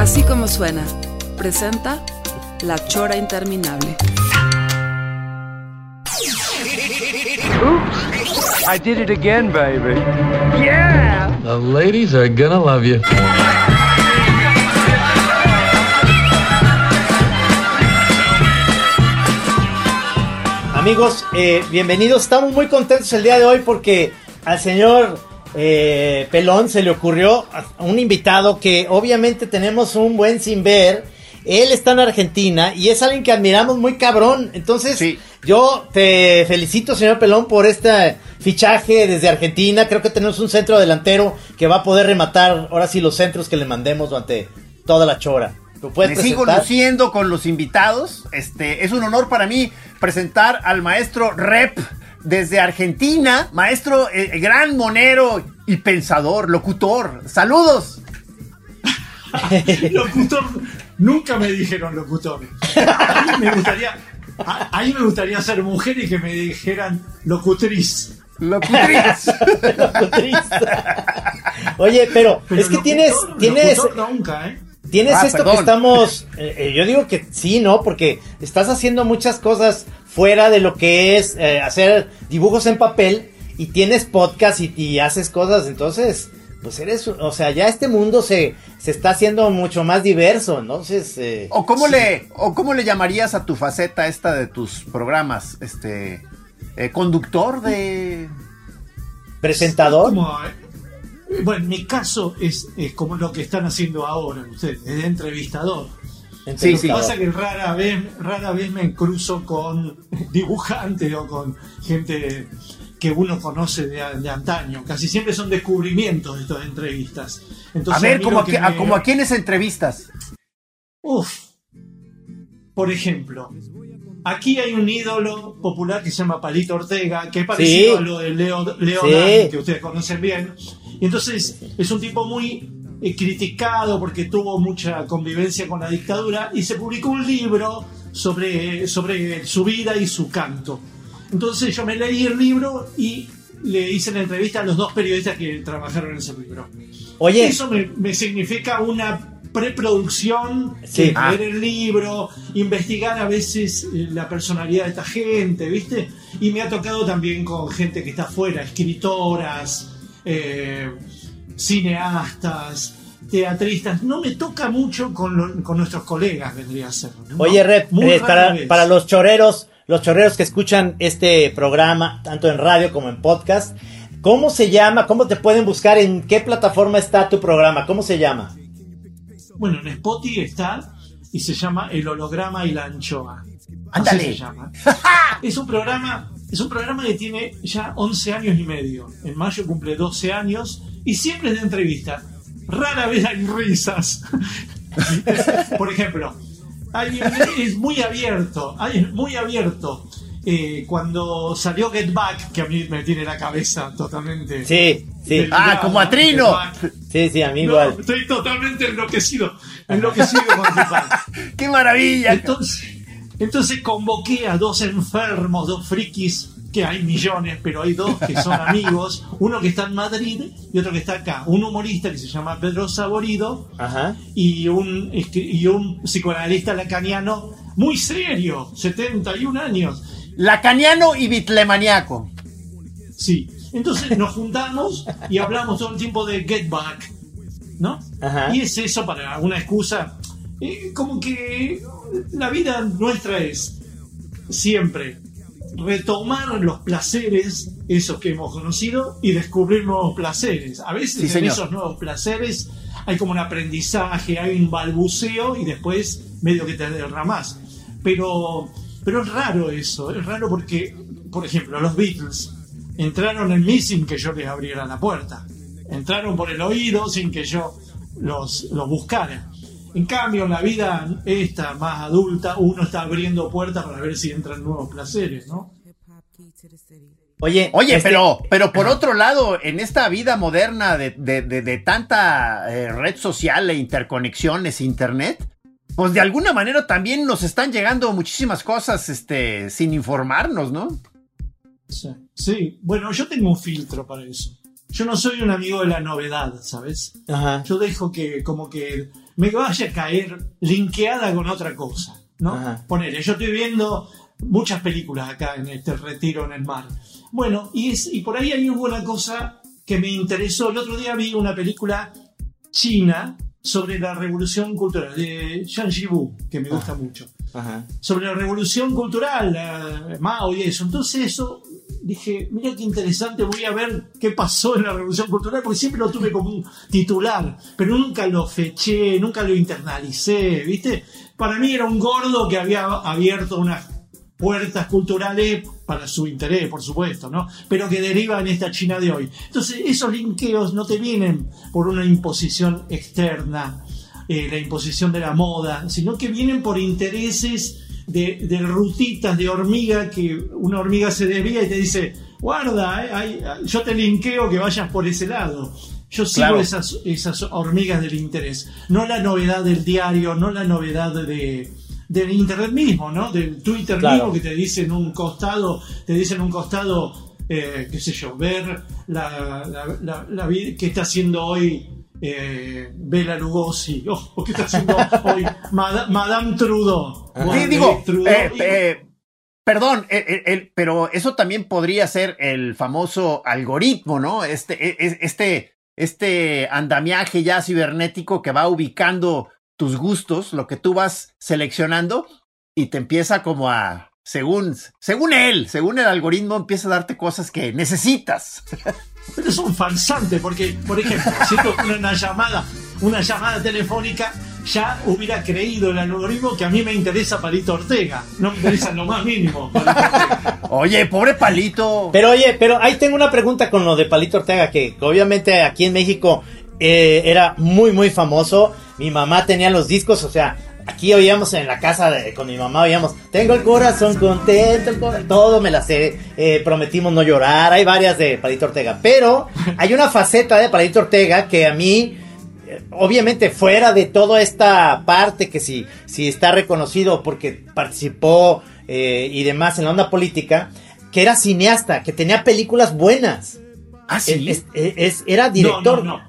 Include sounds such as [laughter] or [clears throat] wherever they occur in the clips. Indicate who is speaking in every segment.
Speaker 1: Así como suena, presenta La Chora Interminable.
Speaker 2: Oops, I did it again, baby.
Speaker 3: Yeah!
Speaker 4: The ladies are gonna love you.
Speaker 5: Amigos, eh, bienvenidos. Estamos muy contentos el día de hoy porque al señor eh, Pelón se le ocurrió a un invitado que obviamente tenemos un buen sin ver. Él está en Argentina y es alguien que admiramos muy cabrón. Entonces,
Speaker 6: Sí.
Speaker 5: yo te felicito, señor Pelón, por este fichaje desde Argentina. Creo que tenemos un centro delantero que va a poder rematar ahora sí los centros que le mandemos durante toda la chora. ¿Lo puedes
Speaker 6: Me sigo luciendo con los invitados. Este es un honor para mí presentar al maestro Rep desde Argentina, maestro eh, gran monero y pensador, locutor. Saludos. [laughs]
Speaker 7: locutor, nunca me dijeron locutor. A mí me gustaría, a, a mí me gustaría ser mujer y que me dijeran locutriz.
Speaker 6: Locutriz. [laughs]
Speaker 5: Oye, pero,
Speaker 7: Pero
Speaker 5: es que
Speaker 7: locutor-
Speaker 5: tienes, tienes,
Speaker 7: nunca, ¿eh?
Speaker 5: Tienes
Speaker 6: Ah,
Speaker 5: esto
Speaker 6: perdón.
Speaker 5: que estamos, eh, eh, yo digo que sí, ¿no? Porque estás haciendo muchas cosas fuera de lo que es eh, hacer dibujos en papel y tienes podcast y, y haces cosas, entonces, pues eres, o sea, ya este mundo se, se está haciendo mucho más diverso, entonces... eh,
Speaker 6: ¿O cómo le o cómo le llamarías a tu faceta esta de tus programas? Este eh, conductor de
Speaker 5: presentador.
Speaker 7: Como, eh, bueno, en mi caso es, es como lo que están haciendo ahora ustedes, de entrevistador.
Speaker 6: Sí,
Speaker 7: Lo
Speaker 6: sí.
Speaker 7: que pasa es que rara vez, rara vez me cruzo con dibujantes o con gente que uno conoce de, de antaño. Casi siempre son descubrimientos de estas entrevistas. Entonces,
Speaker 6: A ver,
Speaker 7: lo
Speaker 6: a,
Speaker 7: que me-
Speaker 6: como a quiénes entrevistas.
Speaker 7: Uf. Por ejemplo, aquí hay un ídolo popular que se llama Palito Ortega, que es parecido
Speaker 5: Sí.
Speaker 7: a lo de Leo, Leo
Speaker 5: Sí.
Speaker 7: Dan, que ustedes conocen bien. Y entonces es un tipo muy eh, criticado porque tuvo mucha convivencia con la dictadura y se publicó un libro sobre, sobre su vida y su canto. Entonces yo me leí el libro y le hice la entrevista a los dos periodistas que trabajaron en ese libro.
Speaker 5: Oye,
Speaker 7: Eso me, me significa una preproducción,
Speaker 5: Sí.
Speaker 6: Ah.
Speaker 7: leer el libro, investigar a veces eh, la personalidad de esta gente, ¿viste? Y me ha tocado también con gente que está afuera, escritoras, eh, cineastas, teatristas. No me toca mucho con, lo- con nuestros colegas, vendría a ser. ¿no?
Speaker 5: Oye, Rep, eh, para, para los choreros, los choreros que escuchan este programa, tanto en radio como en podcast, ¿cómo se llama? ¿Cómo te pueden buscar? ¿En qué plataforma está tu programa? ¿Cómo se llama?
Speaker 7: Bueno, en Spotify está y se llama El holograma y la anchoa. Así
Speaker 6: Ándale.
Speaker 7: se llama. [laughs] es un programa, es un programa que tiene ya 11 años y medio. En mayo cumple 12 años y siempre es de entrevista. Rara vez hay risas. [laughs] Por ejemplo, hay- es muy abierto, hay- muy abierto. Eh, cuando salió Get Back, que a mí me tiene la cabeza totalmente.
Speaker 5: Sí, sí,
Speaker 6: Ah, como a Trino.
Speaker 5: Sí, sí, a mí
Speaker 7: No,
Speaker 5: igual.
Speaker 7: estoy totalmente enloquecido. Enloquecido con Back. [laughs]
Speaker 6: ¡Qué maravilla!
Speaker 7: Entonces, entonces convoqué a dos enfermos, dos frikis, que hay millones, pero hay dos que son [laughs] amigos. Uno que está en Madrid y otro que está acá. Un humorista que se llama Pedro Saborido
Speaker 5: Ajá.
Speaker 7: y un, y un psicoanalista lacaniano muy serio, 71 años.
Speaker 6: Lacaniano y bitlemaniaco.
Speaker 7: Sí. Entonces nos juntamos y hablamos todo el tiempo de Get Back, ¿no?
Speaker 5: Ajá.
Speaker 7: Y es eso para una excusa. eh, como que la vida nuestra es siempre retomar los placeres, esos que hemos conocido, y descubrir nuevos placeres. A veces
Speaker 6: Sí,
Speaker 7: en
Speaker 6: señor.
Speaker 7: esos nuevos placeres hay como un aprendizaje, hay un balbuceo y después medio que te derramás. Pero, pero es raro eso, es raro porque, por ejemplo, los Beatles entraron en Missing que yo les abriera la puerta. entraron por el oído sin que yo los, los buscara. En cambio, en la vida esta más adulta, uno está abriendo puertas para ver si entran nuevos placeres, ¿no?
Speaker 5: Oye,
Speaker 6: Oye,
Speaker 5: este-
Speaker 6: pero, pero por otro lado, en esta vida moderna de, de- de- de tanta eh, red social e interconexiones, internet, pues de alguna manera también nos están llegando muchísimas cosas este, sin informarnos, ¿no?
Speaker 7: Sí. Sí, bueno, yo tengo un filtro para eso. Yo no soy un amigo de la novedad, ¿sabes?
Speaker 5: Ajá.
Speaker 7: Yo dejo que como que me vaya a caer linkeada con otra cosa, ¿no?
Speaker 5: Ajá.
Speaker 7: Ponele, yo estoy viendo muchas películas acá en este retiro en el mar. Bueno, y, es, y por ahí hay una cosa que me interesó. El otro día vi una película china sobre la revolución cultural de Zhang Jibu, que me gusta mucho
Speaker 5: Ajá.
Speaker 7: sobre la revolución cultural, la- Mao y eso. Entonces eso, dije, mira qué interesante, voy a ver qué pasó en la revolución cultural, porque siempre lo tuve como un titular, pero nunca lo feché, nunca lo internalicé, ¿viste? Para mí era un gordo que había abierto unas puertas culturales para su interés, por supuesto, ¿no? Pero que deriva en esta China de hoy. Entonces, esos linkeos no te vienen por una imposición externa, eh, la imposición de la moda, sino que vienen por intereses de, de rutitas de hormiga que una hormiga se desvía y te dice, guarda, eh, hay- yo te linkeo que vayas por ese lado. Yo sigo
Speaker 6: Claro.
Speaker 7: esas, esas hormigas del interés, no la novedad del diario, no la novedad de, del internet mismo, ¿no? Del Twitter
Speaker 5: Claro.
Speaker 7: mismo que te dice en un costado, te dice en un costado, eh, qué sé yo, ver la, la, la- la vi- que está haciendo hoy eh, Bela Lugosi, oh, o qué está haciendo hoy Mada- Madame Trudeau.
Speaker 6: Sí, digo,
Speaker 7: Trudeau,
Speaker 6: eh,
Speaker 7: y-
Speaker 6: eh, perdón, eh, eh, el- pero eso también podría ser el famoso algoritmo, ¿no? Este, eh, es- este, este andamiaje ya cibernético que va ubicando tus gustos, lo que tú vas seleccionando y te empieza como a, según, según él, según el algoritmo, empieza a darte cosas que necesitas. [laughs]
Speaker 7: Pero es un farsante, porque, por ejemplo, fuera una llamada, una llamada telefónica, ya hubiera creído el algoritmo que a mí me interesa Palito Ortega. No me interesa lo más mínimo. Palito Ortega.
Speaker 6: Oye, pobre palito.
Speaker 5: Pero oye, pero ahí tengo una pregunta con lo de Palito Ortega, que obviamente aquí en México eh, era muy, muy famoso. Mi mamá tenía los discos, o sea, aquí oíamos en la casa de- con mi mamá, oíamos, tengo el corazón contento, el cora- todo me la sé, eh, prometimos no llorar, hay varias de Palito Ortega, pero hay una faceta de Palito Ortega que a mí eh, obviamente fuera de toda esta parte que si, si está reconocido porque participó eh, y demás en la onda política, que era cineasta, que tenía películas buenas.
Speaker 6: Ah, sí.
Speaker 5: Es- es- es- era director.
Speaker 7: No,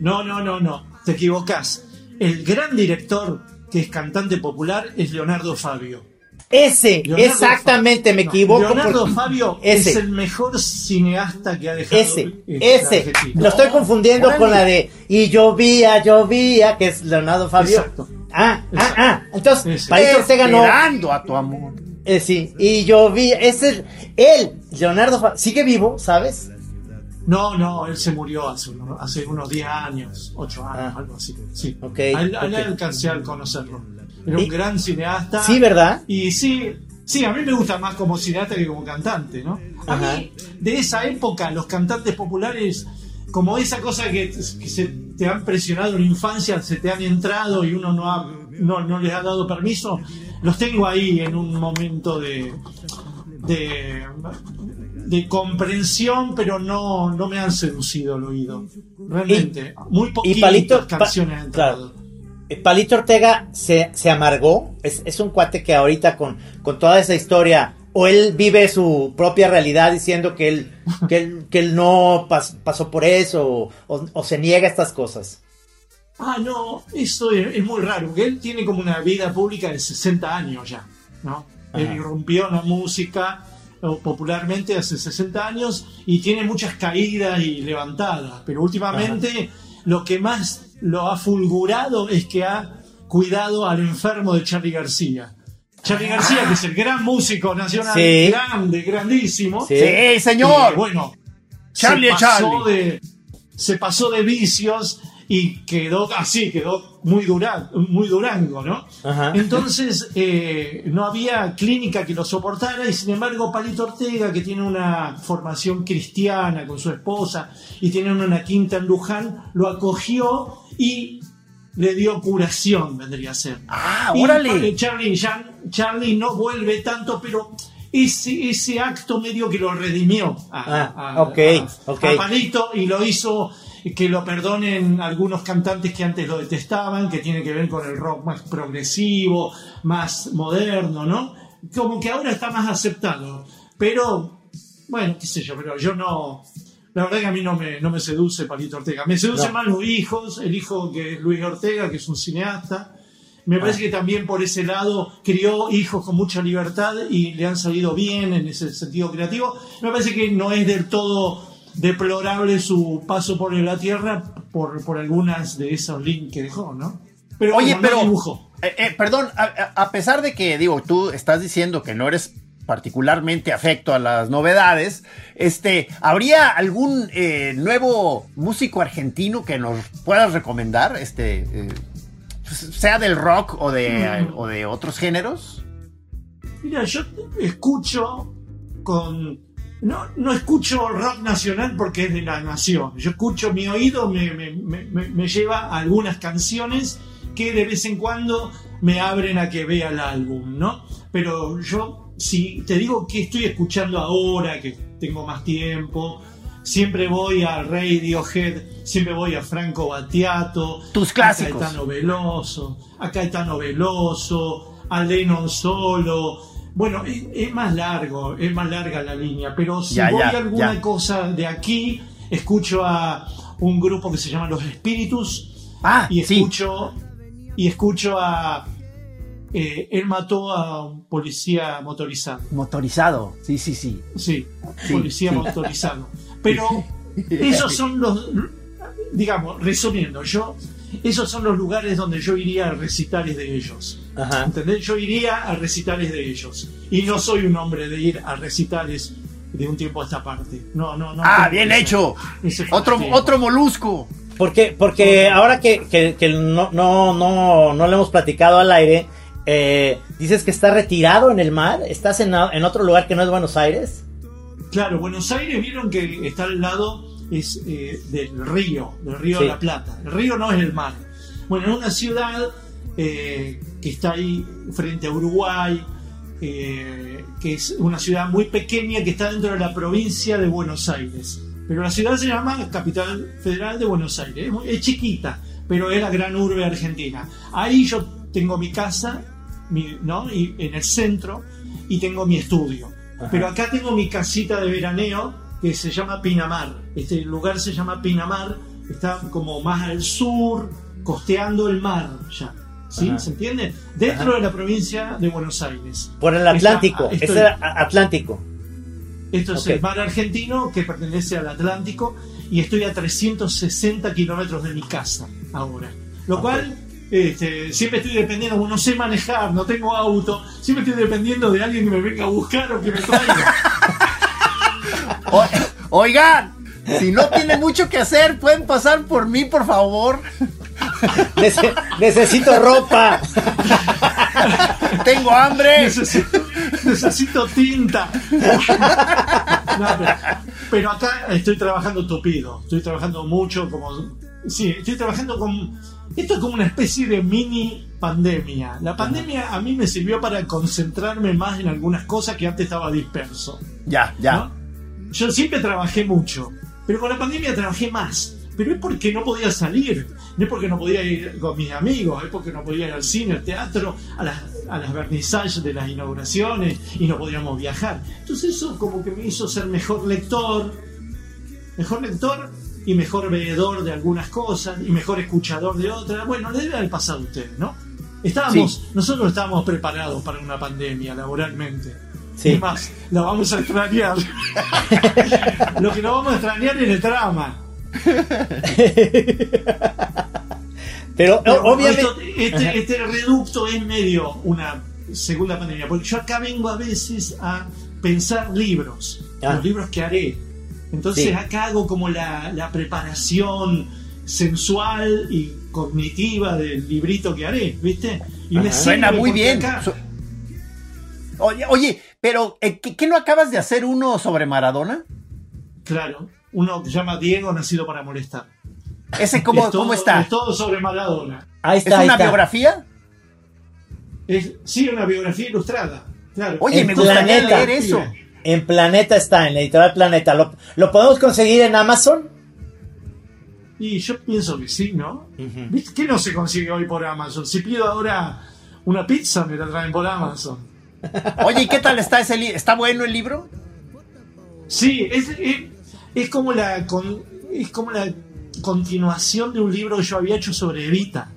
Speaker 7: no, no, no, no, no, te equivocás. El gran director que es cantante popular es Leonardo Fabio.
Speaker 5: Ese,
Speaker 7: Leonardo
Speaker 5: exactamente, me
Speaker 7: no,
Speaker 5: equivoco.
Speaker 7: Leonardo
Speaker 5: porque-
Speaker 7: Fabio
Speaker 5: ese.
Speaker 7: es el mejor cineasta que ha dejado
Speaker 5: Ese, ese.
Speaker 7: Argentina.
Speaker 5: Lo estoy confundiendo con la de Y llovía, llovía, que es Leonardo Fabio.
Speaker 7: Exacto.
Speaker 5: Ah, ah,
Speaker 7: Exacto.
Speaker 5: ah. Entonces, Ortega no.
Speaker 6: Esperando a tu amor.
Speaker 5: Eh, sí, y llovía. Ese es él, Leonardo Fabio. Sigue vivo, ¿sabes?
Speaker 7: No, no, él se murió hace, unos- hace unos 10 años, 8 años,
Speaker 5: Ah.
Speaker 7: algo así. Sí.
Speaker 5: Ok,
Speaker 7: A él, a él
Speaker 5: ok.
Speaker 7: alcancé a conocerlo. Era
Speaker 5: Y-
Speaker 7: un gran cineasta.
Speaker 5: Sí, ¿verdad?
Speaker 7: Y sí, sí, a mí me gusta más como cineasta que como cantante, ¿no? A mí, de esa época, los cantantes populares, como esa cosa que, que se te han presionado en la infancia, se te han entrado y uno no, ha, no, no les ha dado permiso, los tengo ahí en un momento de, de, de comprensión, pero no, no me han seducido el oído. Realmente, muy poquitas
Speaker 5: Palito- pa-
Speaker 7: canciones han entrado.
Speaker 5: Eh, Palito Ortega se, se amargó. Es, es un cuate que ahorita con, con toda esa historia, o él vive su propia realidad diciendo que él, que él, que él no pas- pasó por eso, o, o- o se niega a estas cosas.
Speaker 7: Ah, no, eso es, es muy raro, porque él tiene como una vida pública de 60 años ya, ¿no?
Speaker 5: Ajá.
Speaker 7: Él irrumpió en la música popularmente hace 60 años y tiene muchas caídas y levantadas, pero últimamente lo que más lo ha fulgurado es que ha cuidado al enfermo de Charlie García. Charlie García, que es el gran músico nacional,
Speaker 5: Sí.
Speaker 7: grande, grandísimo,
Speaker 5: Sí.
Speaker 6: Sí, señor.
Speaker 7: y, bueno,
Speaker 6: Charlie
Speaker 7: se pasó,
Speaker 6: Charlie.
Speaker 7: De, se pasó de vicios y quedó así, quedó muy, dura, muy durango, ¿no?
Speaker 5: Ajá.
Speaker 7: Entonces eh, no había clínica que lo soportara y sin embargo Palito Ortega, que tiene una formación cristiana con su esposa y tiene una quinta en Luján, lo acogió y le dio curación, vendría a ser.
Speaker 6: Ah,
Speaker 7: Y,
Speaker 6: órale.
Speaker 7: eh, Charlie, Charlie no vuelve tanto, pero ese, ese acto medio que lo redimió a,
Speaker 5: Ah,
Speaker 7: a-
Speaker 5: ok,
Speaker 7: a-
Speaker 5: ok.
Speaker 7: a Palito y lo hizo que lo perdonen algunos cantantes que antes lo detestaban, que tiene que ver con el rock más progresivo, más moderno, ¿no? Como que ahora está más aceptado. Pero, bueno, qué sé yo, pero yo no... La verdad que a mí no me, no me seduce Palito Ortega. Me seducen
Speaker 5: No.
Speaker 7: más los hijos, el hijo que es Luis Ortega, que es un cineasta. Me
Speaker 5: Ah.
Speaker 7: parece que también por ese lado crió hijos con mucha libertad y le han salido bien en ese sentido creativo. Me parece que no es del todo deplorable su paso por la Tierra por, por algunas de esos links que dejó, ¿no? Pero
Speaker 6: Oye,
Speaker 7: no
Speaker 6: pero.
Speaker 7: dibujó.
Speaker 6: eh, eh, perdón, a, pesar de que, digo, tú estás diciendo que no eres particularmente afecto a las novedades, este, ¿habría algún eh, nuevo músico argentino que nos puedas recomendar? Este, sea del rock o de,
Speaker 7: Mm.
Speaker 6: o de otros géneros.
Speaker 7: Mira, yo escucho con. No, no escucho rock nacional porque es de la nación. Yo escucho, mi oído me, me- me- lleva a algunas canciones que de vez en cuando me abren a que vea el álbum, ¿no? Pero yo, si te digo que estoy escuchando ahora, que tengo más tiempo, siempre voy a Radiohead, siempre voy a Franco Battiato,
Speaker 6: Tus
Speaker 7: a
Speaker 6: clásicos.
Speaker 7: Caetano Veloso, a Caetano Veloso, a Lennon Solo. Bueno, es, es más largo, es más larga la línea, pero si
Speaker 6: Ya,
Speaker 7: voy
Speaker 6: ya,
Speaker 7: a alguna
Speaker 6: ya.
Speaker 7: cosa de aquí, escucho a un grupo que se llama Los Espíritus
Speaker 6: Ah,
Speaker 7: y
Speaker 6: sí.
Speaker 7: escucho y escucho a eh, él mató a un policía motorizado.
Speaker 6: Motorizado. Sí, sí, sí.
Speaker 7: Sí,
Speaker 6: Sí,
Speaker 7: policía
Speaker 6: sí.
Speaker 7: motorizado. Pero [laughs] esos son los, digamos, resumiendo, yo, esos son los lugares donde yo iría a recitales de ellos.
Speaker 5: Ajá.
Speaker 7: ¿Entendés? Yo iría a recitales de ellos. Y no soy un hombre de ir a recitales de un tiempo a esta parte. No, no, no.
Speaker 6: Ah, bien
Speaker 7: ese-
Speaker 6: hecho.
Speaker 7: ese
Speaker 6: Otro, otro molusco.
Speaker 5: Porque, porque ahora que, que- que no, no, no, no le hemos platicado al aire, eh, dices que está retirado en el mar. ¿Estás en, en otro lugar que no es Buenos Aires?
Speaker 7: Claro, Buenos Aires vieron que está al lado es eh, del río, del río
Speaker 5: Sí.
Speaker 7: de la Plata. El río no es el mar. Bueno, es una ciudad eh, que está ahí frente a Uruguay, eh, que es una ciudad muy pequeña que está dentro de la provincia de Buenos Aires. Pero la ciudad se llama Capital Federal de Buenos Aires. Es, chiquita, pero es la gran urbe argentina. Ahí yo tengo mi casa, mi- ¿no? Y en el centro, y tengo mi estudio. Pero acá tengo mi casita de veraneo que se llama Pinamar. Este lugar se llama Pinamar, está como más al sur, costeando el mar ya. ¿Sí?
Speaker 5: Ajá.
Speaker 7: ¿Se entiende? Dentro de la provincia de Buenos Aires.
Speaker 5: Por el Atlántico. era a- Atlántico.
Speaker 7: esto es
Speaker 5: Ok.
Speaker 7: el mar argentino que pertenece al Atlántico y estoy a 360 kilómetros de mi casa ahora. Lo cual este, siempre estoy dependiendo, no sé manejar, no tengo auto, siempre estoy dependiendo de alguien que me venga a buscar o que me traiga. [laughs]
Speaker 6: O- oigan, si no tienen mucho que hacer, pueden pasar por mí, por favor. [laughs]
Speaker 5: Nece- necesito ropa.
Speaker 6: Tengo hambre.
Speaker 7: necesito, necesito tinta. [laughs] No, pero, pero acá estoy trabajando tupido, estoy trabajando mucho como... Sí, estoy trabajando con... Esto es como una especie de mini pandemia. La pandemia a mí me sirvió para concentrarme más en algunas cosas que antes estaba disperso.
Speaker 6: Ya, ya.
Speaker 7: ¿no? Yo siempre trabajé mucho, pero con la pandemia trabajé más. Pero es porque no podía salir, no es porque no podía ir con mis amigos, es porque no podía ir al cine, al teatro, a las, a las vernisajes de las inauguraciones y no podíamos viajar. Entonces eso como que me hizo ser mejor lector, mejor lector y mejor veedor de algunas cosas y mejor escuchador de otras. Bueno, le debe haber pasado a ustedes, ¿no? Estábamos, nosotros estábamos preparados para una pandemia laboralmente.
Speaker 5: Sí.
Speaker 7: Es más, la vamos a extrañar. [laughs] Lo que no vamos a extrañar es el trama.
Speaker 5: Pero, obviamente.
Speaker 7: esto- este, este reducto es medio una segunda pandemia, porque yo acá vengo a veces a pensar libros,
Speaker 5: Ah.
Speaker 7: los libros que haré. Entonces
Speaker 5: Sí.
Speaker 7: acá hago como la, la preparación sensual y cognitiva del librito que haré, ¿viste? Y me
Speaker 6: Suena
Speaker 7: sirve
Speaker 6: muy bien.
Speaker 7: acá-
Speaker 6: Oye, oye, pero eh, ¿qué, qué no acabas de hacer uno sobre Maradona?
Speaker 7: claro, uno que se llama Diego nacido para molestar.
Speaker 6: ¿Ese cómo,
Speaker 7: Es todo-
Speaker 6: cómo está?
Speaker 7: Es todo sobre Maradona.
Speaker 5: Ahí
Speaker 6: ¿Es
Speaker 5: está, ahí
Speaker 6: una
Speaker 5: está.
Speaker 6: biografía?
Speaker 7: Es, sí, una biografía ilustrada. Claro.
Speaker 6: Oye,
Speaker 5: En
Speaker 6: me gustaría
Speaker 5: Planeta.
Speaker 6: leer eso.
Speaker 5: En Planeta está, en la editorial Planeta. ¿Lo, lo podemos conseguir en Amazon?
Speaker 7: Y yo pienso que sí, ¿no? ¿Qué no se consigue hoy por Amazon? Si pido ahora una pizza, me la traen por Amazon.
Speaker 6: Oye, ¿y qué tal está ese libro? ¿Está bueno el libro?
Speaker 7: Sí, es, es, es como la con- es como la continuación de un libro que yo había hecho sobre Evita.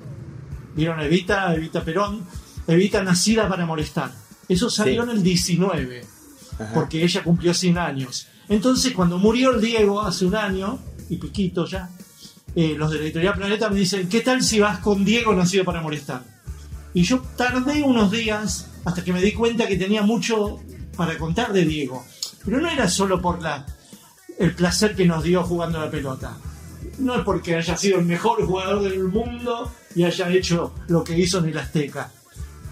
Speaker 7: ¿Vieron Evita? Evita Perón. Evita nacida para molestar. Eso salió
Speaker 5: Sí.
Speaker 7: en el 19, porque ella cumplió 100 años. Entonces, cuando murió el Diego hace un año, y piquito ya, eh, los de la editorial Planeta me dicen, ¿qué tal si vas con Diego nacido para molestar? Y yo tardé unos días hasta que me di cuenta que tenía mucho para contar de Diego. Pero no era solo por la, el placer que nos dio jugando la pelota. No es porque haya sido el mejor jugador del mundo y haya hecho lo que hizo en el Azteca.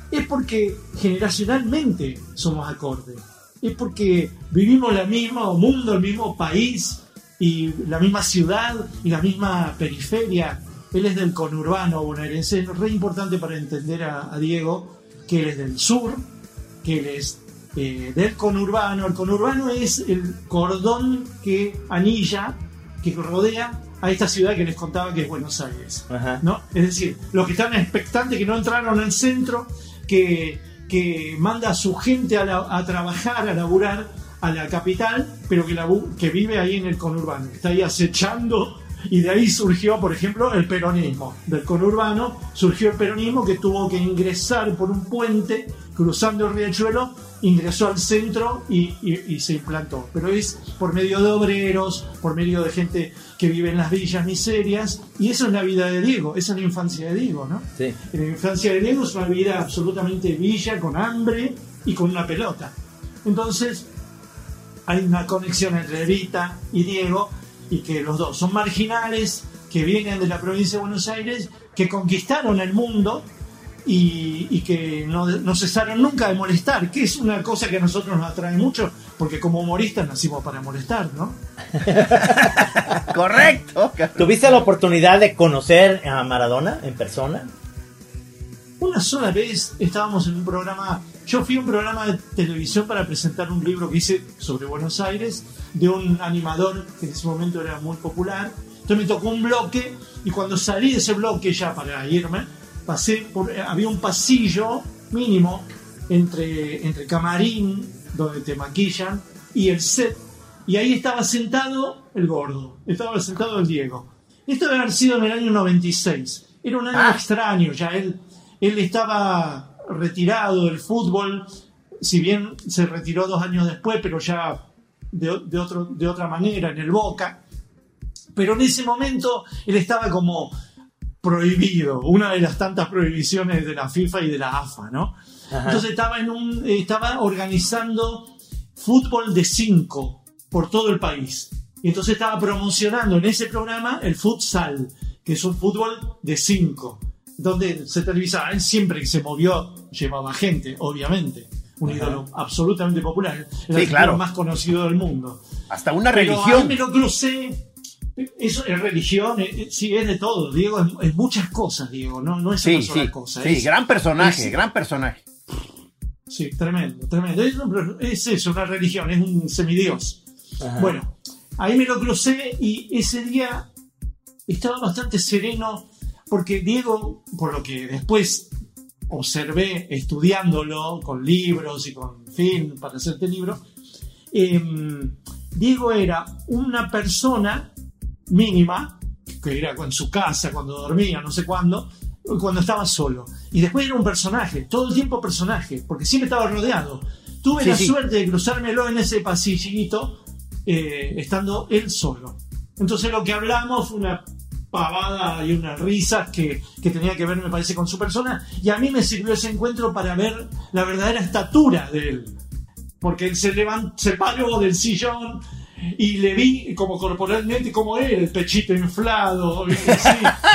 Speaker 7: Es porque generacionalmente somos acordes. Es porque vivimos el mismo mundo, el mismo país y la misma ciudad y la misma periferia. Él es del conurbano bonaerense. Es re importante para entender a, a Diego que él es del sur, que él es eh, del conurbano. El conurbano es el cordón que anilla, que rodea a esta ciudad que les contaba que es Buenos Aires.
Speaker 5: Ajá.
Speaker 7: ¿no? Es decir, los que están expectantes, que no entraron al centro, que, que manda a su gente a, la- a trabajar, a laburar a la capital, pero que, que vive ahí en el conurbano, que está ahí acechando. Y de ahí surgió, por ejemplo, el peronismo. Del conurbano surgió el peronismo que tuvo que ingresar por un puente, cruzando el riachuelo, ingresó al centro y, y- y se implantó. Pero es por medio de obreros, por medio de gente que vive en las villas miserias. Y eso es la vida de Diego, esa es la infancia de Diego, ¿no?
Speaker 5: Sí.
Speaker 7: La infancia de Diego es una vida absolutamente villa, con hambre y con una pelota. Entonces, hay una conexión entre Evita y Diego, y que los dos son marginales, que vienen de la provincia de Buenos Aires, que conquistaron el mundo y, y que no, no cesaron nunca de molestar, que es una cosa que a nosotros nos atrae mucho, porque como humoristas nacimos para molestar, ¿no? [laughs]
Speaker 6: Correcto.
Speaker 5: ¿Tuviste la oportunidad de conocer a Maradona en persona?
Speaker 7: Una sola vez estábamos en un programa, yo fui a un programa de televisión para presentar un libro que hice sobre Buenos Aires, de un animador que en ese momento era muy popular. Entonces me tocó un bloque y cuando salí de ese bloque ya para irme, pasé por, había un pasillo mínimo entre, entre camarín, donde te maquillan, y el set. Y ahí estaba sentado el gordo, estaba sentado el Diego. Esto debe haber sido en el año 96. Era un año
Speaker 6: Ah.
Speaker 7: extraño, ya él, él estaba retirado del fútbol, si bien se retiró dos años después, pero ya de, de otro, de otra manera, en el Boca. Pero en ese momento él estaba como prohibido, una de las tantas prohibiciones de la FIFA y de la AFA, ¿no? Entonces estaba, en un, estaba organizando fútbol de cinco por todo el país. Y entonces estaba promocionando en ese programa el futsal, que es un fútbol de cinco, donde se televisaba. Él siempre se movió llevaba gente, obviamente. Un ídolo absolutamente popular. El
Speaker 6: claro.
Speaker 7: más conocido del mundo.
Speaker 6: Hasta una
Speaker 7: Pero
Speaker 6: religión.
Speaker 7: ahí me lo crucé. Eso es religión, eh, eh, sí, es de todo. Diego es, es muchas cosas, Diego. No, no es
Speaker 6: Sí,
Speaker 7: una sola
Speaker 6: sí.
Speaker 7: cosa.
Speaker 6: Sí,
Speaker 7: es-
Speaker 6: gran personaje, gran personaje.
Speaker 7: Sí, tremendo, tremendo. Es eso, una religión, es un semidios. Bueno, ahí me lo crucé y ese día estaba bastante sereno porque Diego, por lo que después observé estudiándolo con libros y con film para hacer este libro, em, Diego era una persona mínima, que era en su casa, cuando dormía, no sé cuándo, cuando estaba solo. Y después era un personaje, todo el tiempo personaje, porque siempre estaba rodeado. Tuve
Speaker 6: Sí,
Speaker 7: la
Speaker 6: sí.
Speaker 7: suerte de cruzármelo en ese pasillito, eh, estando él solo. Entonces lo que hablamos fue una pavada y unas risas que, que tenía que ver, me parece, con su persona. Y a mí me sirvió ese encuentro para ver la verdadera estatura de él. Porque él se, levantó, se paró del sillón, y le vi como corporalmente como era, el pechito inflado, ¿viste? [laughs] Sí,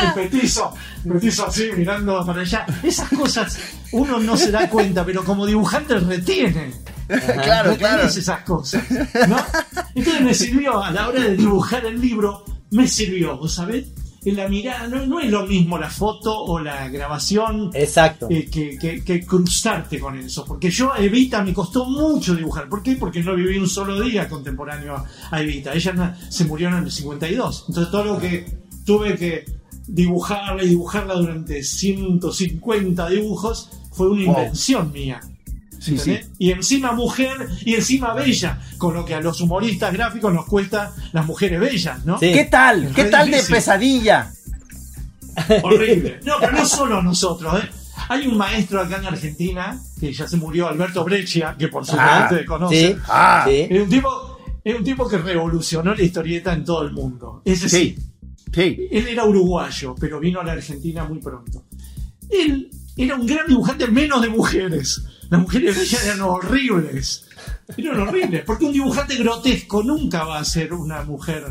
Speaker 7: el petizo, el petizo así mirando para allá. Esas cosas uno no se da cuenta, pero como dibujante retiene.
Speaker 6: claro,
Speaker 7: No
Speaker 6: claro.
Speaker 7: esas cosas, ¿no? Entonces me sirvió, a la hora de dibujar el libro, me sirvió. En la mirada, no, no es lo mismo la foto o la grabación
Speaker 5: Exacto.
Speaker 7: eh, que, que- que cruzarte con eso. Porque yo a Evita me costó mucho dibujar. ¿Por qué? Porque no viví un solo día contemporáneo a Evita. Ella se murió en el 52. Entonces todo lo que tuve que dibujarla y dibujarla durante 150 dibujos fue una
Speaker 6: Wow.
Speaker 7: invención mía. Y encima mujer y encima bella, con lo que a los humoristas gráficos nos cuesta las mujeres bellas, ¿no?
Speaker 5: Sí.
Speaker 6: ¿Qué tal?
Speaker 7: Es
Speaker 6: ¿Qué tal de pesadilla?
Speaker 7: Horrible. [laughs] No, pero no solo nosotros, ¿eh? Hay un maestro acá en Argentina, que ya se murió, Alberto Breccia, que por supuesto
Speaker 5: Ah,
Speaker 7: ustedes conocen.
Speaker 5: sí,
Speaker 6: Ah.
Speaker 5: sí.
Speaker 7: Es un tipo, es un tipo que revolucionó la historieta en todo el mundo. Ese. Sí.
Speaker 6: Sí.
Speaker 7: Él era uruguayo, pero vino a la Argentina muy pronto. Él era un gran dibujante, menos de mujeres. Las mujeres bellas eran horribles. Eran horribles, porque un dibujante grotesco nunca va a ser una mujer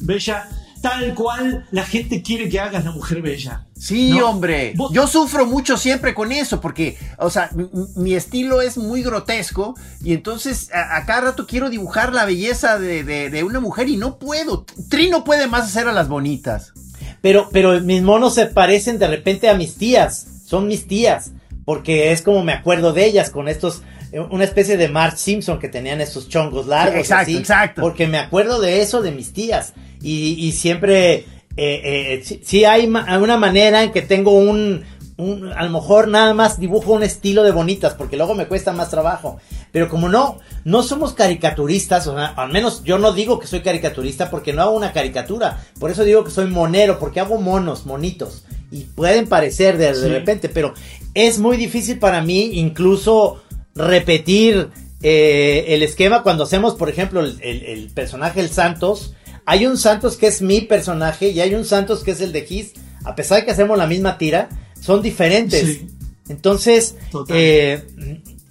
Speaker 7: bella tal cual la gente quiere que hagas la mujer bella.
Speaker 6: Sí,
Speaker 7: ¿No?
Speaker 6: hombre.
Speaker 7: Vos-
Speaker 6: Yo sufro mucho siempre con eso, porque, o sea, mi, estilo es muy grotesco y entonces a, a cada rato quiero dibujar la belleza de, de- de una mujer y no puedo. Tri no puede más hacer a las bonitas.
Speaker 5: Pero, pero mis monos se parecen de repente a mis tías. Son mis tías. Porque es como me acuerdo de ellas con estos. eh, Una especie de Marge Simpson que tenían estos chongos largos.
Speaker 6: Exacto,
Speaker 5: así,
Speaker 6: exacto.
Speaker 5: Porque me acuerdo de eso de mis tías. Y, y siempre. eh, eh, sí, sí hay ma- una manera en que tengo un, un- A lo mejor nada más dibujo un estilo de bonitas. Porque luego me cuesta más trabajo. Pero como no, no somos caricaturistas, o sea, al menos yo no digo que soy caricaturista porque no hago una caricatura. Por eso digo que soy monero, porque hago monos, monitos. Y pueden parecer de, de repente, pero es muy difícil para mí incluso repetir eh, el esquema cuando hacemos, por ejemplo, el, el- el personaje El Santos. Hay un Santos que es mi personaje y hay un Santos que es el de Gis. A pesar de que hacemos la misma tira, son diferentes.
Speaker 7: Sí.
Speaker 5: Entonces, eh,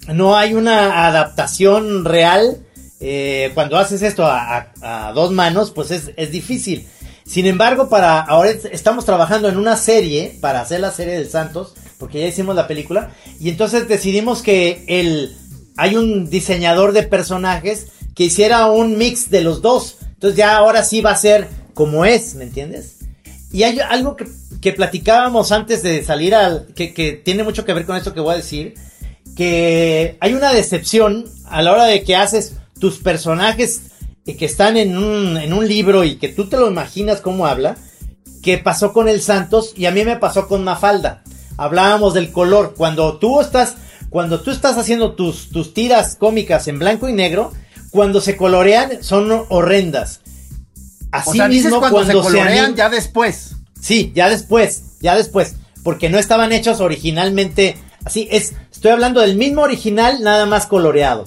Speaker 5: no hay una adaptación real. eh, cuando haces esto a, a- a dos manos, pues es, es difícil. Sin embargo, para ahora es- estamos trabajando en una serie, para hacer la serie del Santos, porque ya hicimos la película, y entonces decidimos que el, hay un diseñador de personajes que hiciera un mix de los dos. Entonces ya ahora sí va a ser como es, ¿me entiendes? Y hay algo que, que platicábamos antes de salir al. Que, que tiene mucho que ver con esto que voy a decir. Que hay una decepción a la hora de que haces tus personajes que están en un, en un libro y que tú te lo imaginas cómo habla. Que pasó con el Santos y a mí me pasó con Mafalda. Hablábamos del color. Cuando tú estás. Cuando tú estás haciendo tus, tus tiras cómicas en blanco y negro. Cuando se colorean son horrendas. Así
Speaker 6: o sea, dices
Speaker 5: mismo
Speaker 6: cuando, se
Speaker 5: cuando se
Speaker 6: colorean ya después.
Speaker 5: Sí, ya después, ya después, porque no estaban hechos originalmente así. Es, estoy hablando del mismo original, nada más coloreado.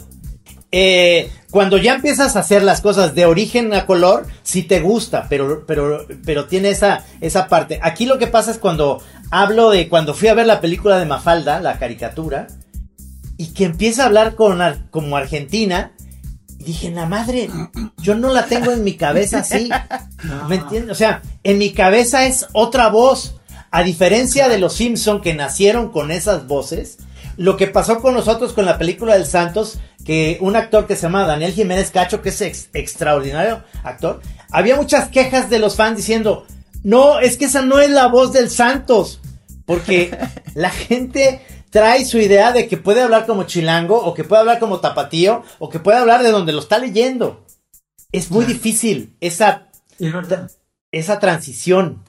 Speaker 5: Eh, cuando ya empiezas a hacer las cosas de origen a color, sí te gusta, pero, pero, pero tiene esa, esa parte. Aquí lo que pasa es cuando hablo de cuando fui a ver la película de Mafalda, la caricatura, y que empieza a hablar con, como argentina, dije, la madre, yo no la tengo en mi cabeza así. [laughs] ¿Me entiendes? O sea, en mi cabeza es otra voz. A diferencia de los Simpson que nacieron con esas voces, lo que pasó con nosotros con la película del Santos, que un actor que se llama Daniel Jiménez Cacho, que es ex- extraordinario actor, había muchas quejas de los fans diciendo, no, es que esa no es la voz del Santos, porque [laughs] la gente trae su idea de que puede hablar como chilango, o que puede hablar como tapatío, o que puede hablar de donde lo está leyendo. Es muy difícil esa,
Speaker 7: Es verdad.
Speaker 5: esa transición.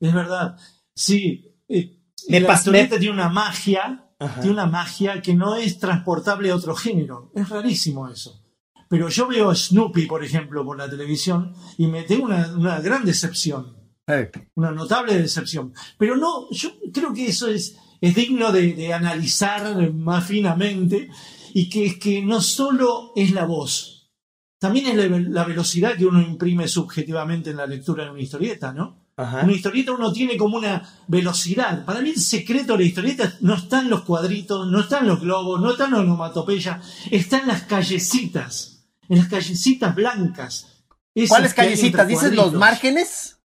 Speaker 7: Es verdad. Sí. eh,
Speaker 5: Me
Speaker 7: la
Speaker 5: pas-
Speaker 7: historieta
Speaker 5: me-
Speaker 7: tiene una magia,
Speaker 5: Ajá.
Speaker 7: tiene una magia que no es transportable a otro género. Es rarísimo eso. Pero yo veo a Snoopy, por ejemplo, por la televisión y me tengo una, una gran decepción. Una notable decepción. Pero no, yo creo que eso es, es digno de, de analizar más finamente y que es que no solo es la voz, también es la, la velocidad que uno imprime subjetivamente en la lectura de una historieta, ¿no?
Speaker 5: Ajá.
Speaker 7: Una historieta uno tiene como una velocidad. Para mí el secreto de la historieta no está en los cuadritos, no está en los globos, no está en la onomatopeya, está en las callecitas, en las callecitas blancas.
Speaker 6: ¿Cuáles callecitas? ¿Dices los márgenes?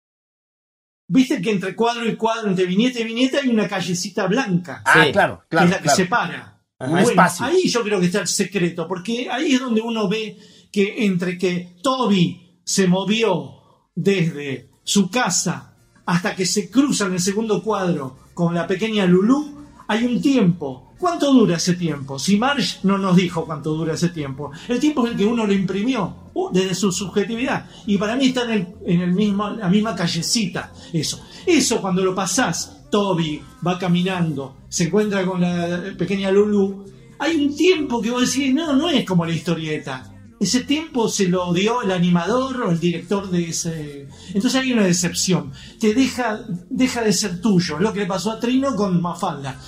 Speaker 7: Viste que entre cuadro y cuadro, entre viñeta y viñeta, hay una callecita blanca.
Speaker 6: Ah,
Speaker 5: Sí.
Speaker 6: claro,
Speaker 7: que
Speaker 6: claro.
Speaker 7: es la que
Speaker 6: claro.
Speaker 7: separa.
Speaker 6: Un
Speaker 7: Bueno,
Speaker 6: espacio.
Speaker 7: Ahí yo creo que está el secreto, porque ahí es donde uno ve que entre que Toby se movió desde su casa hasta que se cruza en el segundo cuadro con la pequeña Lulu, hay un tiempo. ¿Cuánto dura ese tiempo? Si Marge no nos dijo cuánto dura ese tiempo. El tiempo es el que uno le imprimió uh, desde su subjetividad. Y para mí está en, el, en el mismo, la misma callecita. Eso. Eso cuando lo pasás, Toby va caminando, se encuentra con la pequeña Lulu. Hay un tiempo que vos decís, no, no es como la historieta. Ese tiempo se lo dio el animador o el director de ese. Entonces hay una decepción. Te deja, deja de ser tuyo. Es lo que le pasó a Trino con Mafalda.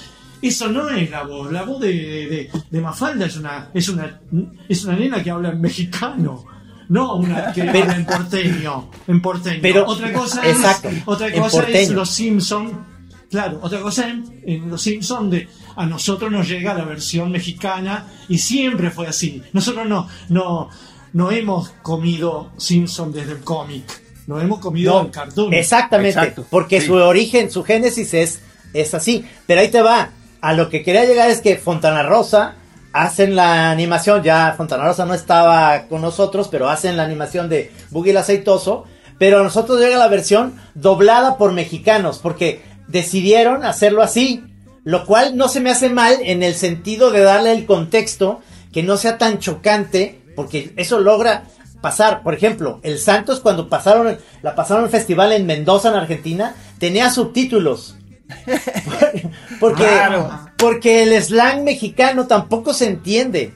Speaker 7: Eso no es la voz. La voz de, de- de Mafalda es una, es una es una nena que habla en mexicano. No una que habla en porteño. En porteño.
Speaker 5: Pero-
Speaker 7: otra cosa
Speaker 5: exacto,
Speaker 7: es, otra
Speaker 5: en
Speaker 7: cosa es los Simpson. Claro, otra cosa en, en Los Simpsons de a nosotros nos llega la versión mexicana y siempre fue así. Nosotros no, no, no hemos comido Simpson desde el cómic, no hemos comido el cartoon.
Speaker 5: Exactamente,
Speaker 6: Exacto,
Speaker 5: porque
Speaker 6: sí.
Speaker 5: su origen, su génesis es, es así. Pero ahí te va. A lo que quería llegar es que Fontana Rosa hacen la animación. Ya Fontana Rosa no estaba con nosotros, pero hacen la animación de Boogie el Aceitoso. Pero a nosotros llega la versión doblada por mexicanos, porque decidieron hacerlo así. Lo cual no se me hace mal en el sentido de darle el contexto que no sea tan chocante, porque eso logra pasar. Por ejemplo, el Santos cuando pasaron, la pasaron el festival en Mendoza, en Argentina, tenía subtítulos. [laughs] porque,
Speaker 6: Claro.
Speaker 5: porque el slang mexicano tampoco se entiende.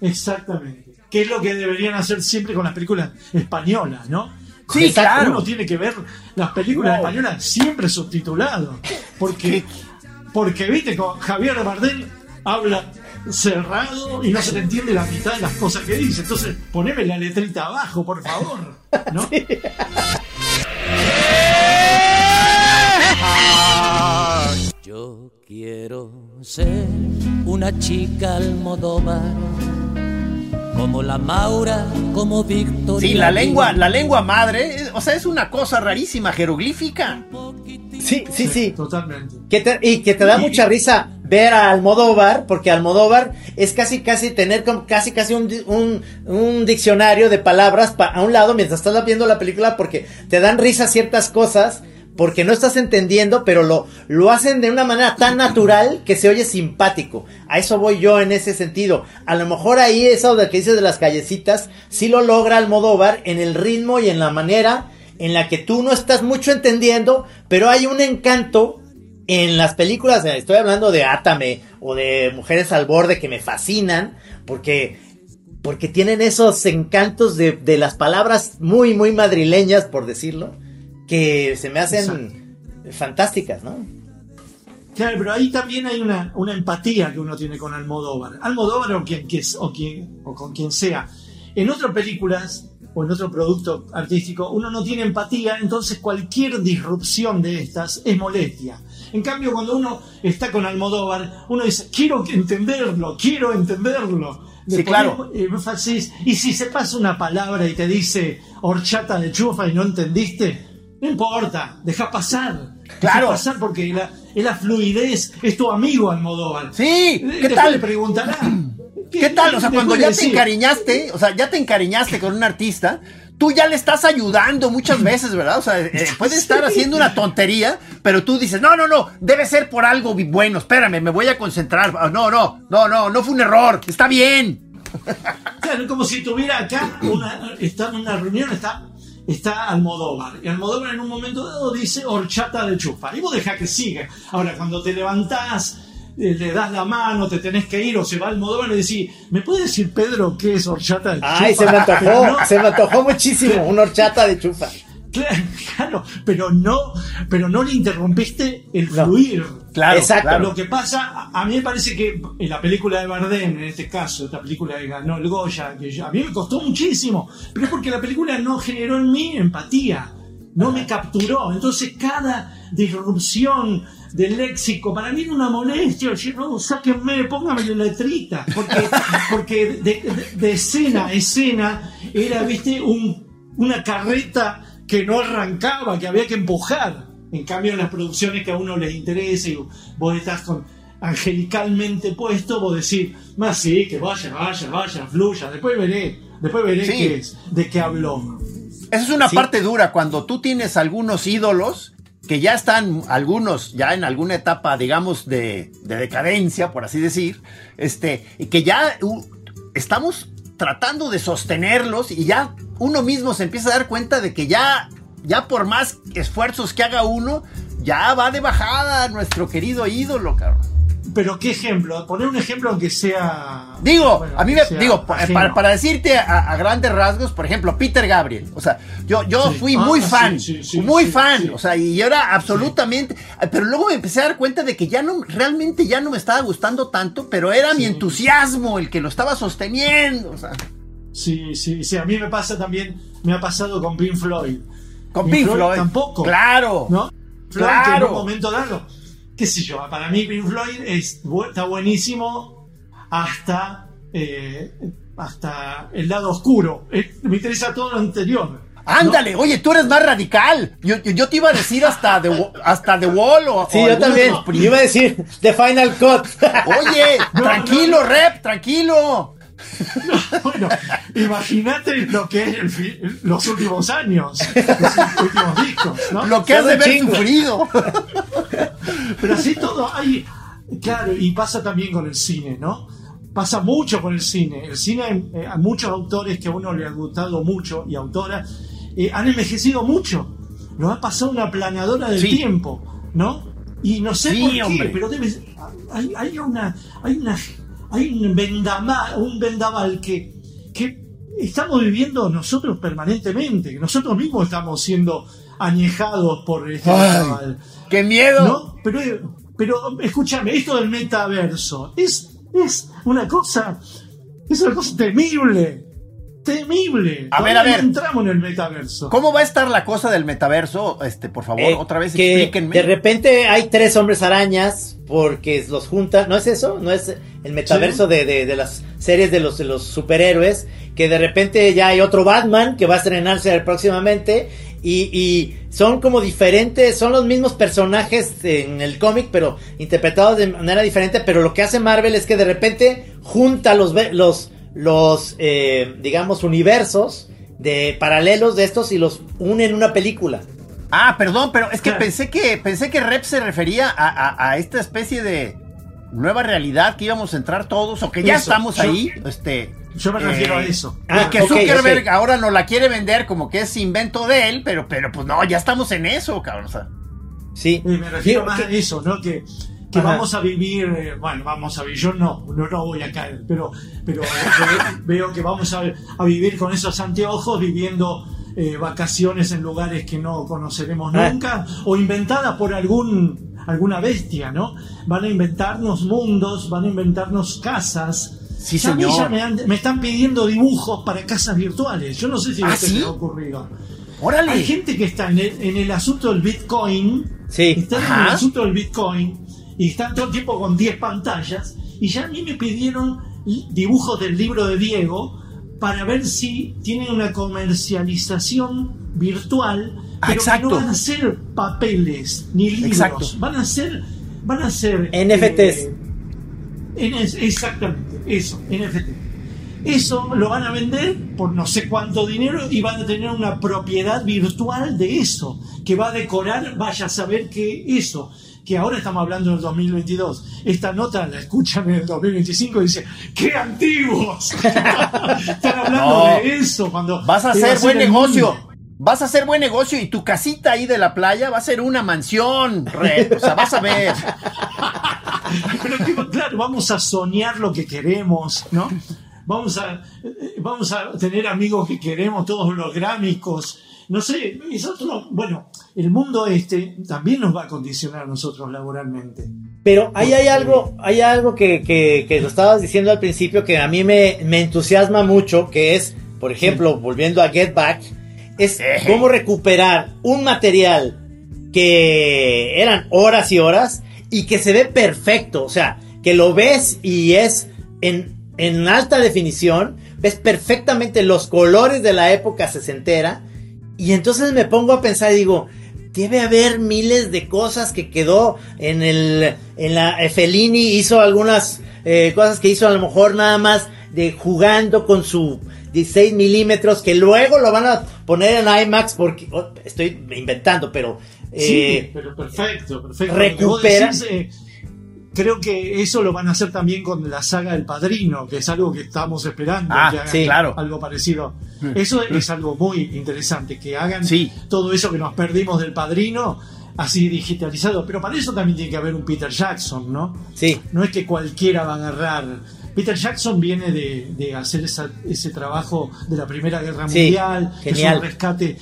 Speaker 7: Exactamente. Que es lo que deberían hacer siempre con las películas españolas, ¿no?
Speaker 6: Sí,
Speaker 7: Exacto,
Speaker 6: claro.
Speaker 7: Uno tiene que ver las películas españolas siempre subtituladas. Porque, [laughs] porque viste, con Javier Bardem habla cerrado y no se le entiende la mitad de las cosas que dice. Entonces, poneme la letrita abajo, por favor. ¿no? [laughs]
Speaker 3: Yo quiero ser una chica almodóvar, como la Maura, como Victoria.
Speaker 6: Sí, la lengua, la lengua madre, o sea, es una cosa rarísima, jeroglífica.
Speaker 5: Sí, sí, sí.
Speaker 7: Totalmente.
Speaker 5: Que te- y que te da mucha risa ver a Almodóvar, porque Almodóvar es casi casi tener como casi casi un, un diccionario de palabras pa- a un lado mientras estás viendo la película porque te dan risa ciertas cosas porque no estás entendiendo, pero lo, lo hacen de una manera tan natural que se oye simpático. A eso voy yo en ese sentido. A lo mejor ahí eso de que dices de las callecitas, sí lo logra Almodóvar en el ritmo y en la manera en la que tú no estás mucho entendiendo, pero hay un encanto en las películas, estoy hablando de Atame o de Mujeres al Borde que me fascinan, porque, porque tienen esos encantos de, de las palabras muy, muy madrileñas, por decirlo, que se me hacen fantásticas, ¿no?
Speaker 7: Claro, pero ahí también hay una, una empatía que uno tiene con Almodóvar. Almodóvar o, quien, que es- o, quien, o con quien sea. En otras películas o en otro producto artístico uno no tiene empatía, entonces cualquier disrupción de estas es molestia. En cambio, cuando uno está con Almodóvar, uno dice, quiero entenderlo, quiero entenderlo.
Speaker 6: Sí,
Speaker 7: Le
Speaker 6: claro.
Speaker 7: y si se pasa una palabra y te dice horchata de chufa y no entendiste, no importa, deja pasar. Deja
Speaker 6: Claro.
Speaker 7: pasar porque la, es la fluidez, es tu amigo Almodóvar.
Speaker 6: Sí, ¿qué
Speaker 7: después
Speaker 6: tal?
Speaker 7: le preguntará.
Speaker 6: ¿Qué tal? O sea, cuando ya te encariñaste, o sea, ya te encariñaste con un artista, tú ya le estás ayudando muchas veces, ¿verdad? O sea, eh, [laughs] puede estar haciendo una tontería, pero tú dices, no, no, no, debe ser por algo bueno, espérame, me voy a concentrar. Ah, No, no, no, no, no fue un error, está bien. [laughs]
Speaker 7: Claro, como si tuviera acá, una, está en una reunión, está, está Almodóvar. Y Almodóvar en un momento dado dice horchata de chufa. Y vos dejá que siga. Ahora, cuando te levantás, eh, le das la mano, te tenés que ir, o se va Almodóvar y decís, ¿me puede decir Pedro qué es horchata de chufa?
Speaker 5: Ay, se me antojó, [laughs]
Speaker 7: no-
Speaker 5: se me antojó muchísimo, una horchata de chufa.
Speaker 7: Claro, pero no, pero no le interrumpiste el fluir.
Speaker 6: Claro,
Speaker 5: Exacto.
Speaker 6: claro.
Speaker 7: Lo que pasa, a- a mí me parece que en la película de Bardem, en este caso, esta película que ganó el Goya, que yo- a mí me costó muchísimo, pero es porque la película no generó en mí empatía. No me capturó. Entonces cada disrupción del léxico para mí era una molestia. Oye, no, sáquenme, pónganme la letrita. Porque, porque de, de- de escena a escena era, viste, un, una carreta que no arrancaba, que había que empujar. En cambio, en las producciones que a uno les interesa y vos estás con angelicalmente puesto, vos decís, más sí, que vaya, vaya, vaya, fluya, después veré, después veré
Speaker 6: Sí.
Speaker 7: qué es, de qué habló.
Speaker 6: Esa es una
Speaker 5: Sí.
Speaker 6: parte dura cuando tú tienes algunos ídolos que ya están, algunos ya en alguna etapa, digamos, de, de decadencia, por así decir, este, y que ya uh, estamos tratando de sostenerlos y ya uno mismo se empieza a dar cuenta de que ya, ya por más esfuerzos que haga uno, ya va de bajada nuestro querido ídolo, cabrón.
Speaker 7: Pero qué ejemplo, poner un ejemplo aunque sea.
Speaker 6: Digo,
Speaker 7: bueno,
Speaker 6: a mí me, digo, para, para decirte a, a grandes rasgos, por ejemplo, Peter Gabriel, o sea, yo, yo
Speaker 7: Sí.
Speaker 6: fui
Speaker 7: Ah,
Speaker 6: muy fan,
Speaker 7: sí, sí,
Speaker 6: muy fan, o sea, y yo era absolutamente, pero luego me empecé a dar cuenta de que ya no, realmente ya no me estaba gustando tanto, pero era mi entusiasmo el que lo estaba sosteniendo, o sea,
Speaker 7: Sí, sí, sí. A mí me pasa también, me ha pasado con Pink Floyd.
Speaker 6: con
Speaker 7: Pink
Speaker 6: Pink
Speaker 7: Floyd
Speaker 6: Floyd,
Speaker 7: tampoco.
Speaker 6: claro,
Speaker 7: ¿No? Floyd,
Speaker 6: Claro.
Speaker 7: que en un momento dado, qué sé yo, para mí Pink Floyd es, está buenísimo hasta, eh, hasta el lado oscuro. Eh, me interesa todo lo anterior.
Speaker 6: Ándale, oye, tú eres más radical. Yo, yo, yo te iba a decir hasta The, hasta The Wall o
Speaker 5: Sí,
Speaker 6: o
Speaker 5: yo también.
Speaker 6: prim-
Speaker 5: Iba a decir The Final Cut.
Speaker 6: Oye, [laughs]
Speaker 7: No,
Speaker 6: tranquilo,
Speaker 7: no, no.
Speaker 6: rep, tranquilo.
Speaker 7: Bueno, imagínate lo que es el fi- los últimos años, los últimos discos, ¿no?
Speaker 6: Lo que has de
Speaker 5: chingo.
Speaker 6: sufrido. [laughs]
Speaker 7: Pero así todo hay. Claro, y pasa también con el cine, ¿no? Pasa mucho con el cine. El cine, eh, a muchos autores que a uno le ha gustado mucho y autoras eh, han envejecido mucho. Nos ha pasado una planadora del
Speaker 6: Sí.
Speaker 7: tiempo, ¿no? Y no sé
Speaker 6: Sí,
Speaker 7: por qué,
Speaker 6: hombre.
Speaker 7: pero debe hay, hay una. Hay una. Hay un vendaval, un vendaval que, que estamos viviendo nosotros permanentemente, nosotros mismos estamos siendo añejados por este
Speaker 6: Ay. ¡Qué miedo!
Speaker 7: ¿No? Pero, pero escúchame, esto del metaverso es, es una cosa. Es una cosa temible. Temible.
Speaker 6: A ver, a ver.
Speaker 7: No entramos en el metaverso.
Speaker 6: ¿Cómo va a estar la cosa del metaverso? Este, por favor,
Speaker 5: Eh,
Speaker 6: otra vez
Speaker 5: que
Speaker 6: explíquenme.
Speaker 5: De repente hay tres hombres arañas porque los juntan. ¿No es eso? ¿No es el metaverso de, de- de las series de los, de los superhéroes? Que de repente ya hay otro Batman que va a estrenarse próximamente. Y, y son como diferentes, son los mismos personajes en el cómic, pero interpretados de manera diferente. Pero lo que hace Marvel es que de repente junta los, los, los eh, digamos, universos de paralelos de estos y los une en una película.
Speaker 6: Ah, perdón, pero es que
Speaker 7: Claro.
Speaker 6: pensé que pensé que Rep se refería a, a- a esta especie de nueva realidad que íbamos a entrar todos o que ya
Speaker 7: Eso,
Speaker 6: estamos
Speaker 7: yo-
Speaker 6: ahí. Este,
Speaker 7: Yo me refiero a
Speaker 6: eh,
Speaker 7: eso.
Speaker 5: Ah,
Speaker 6: que Zuckerberg ahora nos la quiere vender como que es invento de él, pero, pero pues no, ya estamos en eso, cabrón. o sea.
Speaker 5: Sí.
Speaker 7: Eh, me refiero más
Speaker 5: que-
Speaker 7: a eso, ¿no? Que, que vamos a vivir, eh, bueno, vamos a vivir, yo no, no, no voy a caer, pero, pero ve- [laughs] veo que vamos a, a vivir con esos anteojos, viviendo eh, vacaciones en lugares que no conoceremos
Speaker 5: Ah.
Speaker 7: nunca, o inventadas por algún alguna bestia, ¿no? Van a inventarnos mundos, van a inventarnos casas.
Speaker 6: Sí,
Speaker 7: Ya a mí
Speaker 6: señor.
Speaker 7: ya me, han- me están pidiendo dibujos para casas virtuales. Yo no sé si
Speaker 6: ¿Ah, sí?
Speaker 7: les ha ocurrido.
Speaker 6: Órale.
Speaker 7: Hay gente que está en el, en el asunto del Bitcoin.
Speaker 5: Sí.
Speaker 7: Están en el asunto del Bitcoin y están todo el tiempo con 10 pantallas. Y ya a mí me pidieron dibujos del libro de Diego para ver si tienen una comercialización virtual,
Speaker 6: Ah,
Speaker 7: pero que no van a ser papeles ni libros.
Speaker 6: Exacto.
Speaker 7: Van a ser. Van a ser.
Speaker 5: NFTs.
Speaker 7: eh, en exactamente, eso, NFT. Eso lo van a vender por no sé cuánto dinero y van a tener una propiedad virtual de eso, que va a decorar, vaya a saber que eso, que ahora estamos hablando del 2022. Esta nota la escuchan en el 2025 y dice, ¡qué antiguos! [laughs] Están hablando
Speaker 6: No.
Speaker 7: de eso cuando...
Speaker 6: Vas a hacer buen negocio.
Speaker 7: mundo.
Speaker 6: Vas a hacer buen negocio y tu casita ahí de la playa va a ser una mansión, Rep. O sea, vas a ver. [laughs]
Speaker 7: Pero claro, vamos a soñar lo que queremos, ¿no? Vamos a, vamos a tener amigos que queremos, todos holográmicos. No sé, es otro- bueno, el mundo este también nos va a condicionar a nosotros laboralmente.
Speaker 5: Pero ahí hay algo, hay algo que, que, que lo estabas diciendo al principio que a mí me, me entusiasma mucho, que es, por ejemplo, volviendo a Get Back, es cómo recuperar un material que eran horas y horas y que se ve perfecto, o sea, que lo ves y es en, en alta definición, ves perfectamente los colores de la época sesentera y entonces me pongo a pensar y digo, debe haber miles de cosas que quedó en el en la Fellini hizo algunas eh, cosas que hizo a lo mejor nada más de jugando con su 16 milímetros que luego lo van a poner en IMAX porque oh, estoy inventando pero
Speaker 7: Sí,
Speaker 5: eh,
Speaker 7: pero perfecto, perfecto.
Speaker 5: recupera-
Speaker 7: decís, eh, creo que eso lo van a hacer también con la saga del Padrino, que es algo que estamos esperando.
Speaker 6: Ah,
Speaker 7: que hagan
Speaker 5: sí.
Speaker 6: claro.
Speaker 7: Algo parecido. Eso es algo muy interesante, que hagan
Speaker 6: Sí.
Speaker 7: todo eso que nos perdimos del Padrino así digitalizado. Pero para eso también tiene que haber un Peter Jackson, ¿no?
Speaker 5: sí
Speaker 7: No es que cualquiera va a agarrar. Peter Jackson viene de, de hacer esa- ese trabajo de la Primera Guerra
Speaker 5: Sí,
Speaker 7: Mundial.
Speaker 5: genial.
Speaker 7: Es un rescate.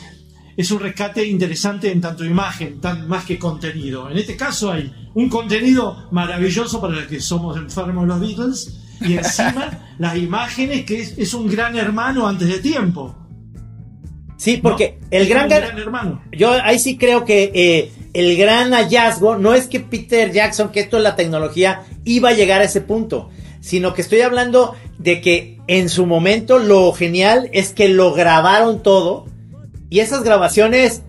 Speaker 7: Es un rescate interesante en tanto imagen, tan más que contenido. En este caso hay un contenido maravilloso para los que somos enfermos los Beatles y encima [laughs] las imágenes que es, es un gran hermano antes de tiempo.
Speaker 5: sí
Speaker 7: ¿no?
Speaker 5: porque el gran
Speaker 7: hermano.
Speaker 5: yo ahí sí creo que eh, el gran hallazgo no es que Peter Jackson, que esto es la tecnología, iba a llegar a ese punto, sino que estoy hablando de que en su momento lo genial es que lo grabaron todo y esas grabaciones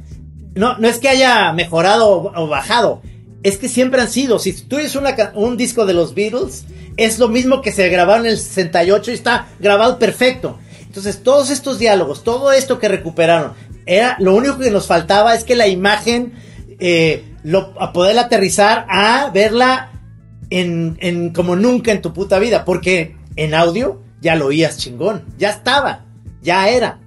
Speaker 5: no, no es que haya mejorado o, bajado, es que siempre han sido. Si tú eres un disco de los Beatles, es lo mismo que se grabaron en el 68 y está grabado perfecto. Entonces, todos estos diálogos, todo esto que recuperaron, era lo único que nos faltaba es que la imagen, eh, a poder aterrizar a verla en, en como nunca en tu puta vida, porque en audio ya lo oías chingón, ya estaba, ya era.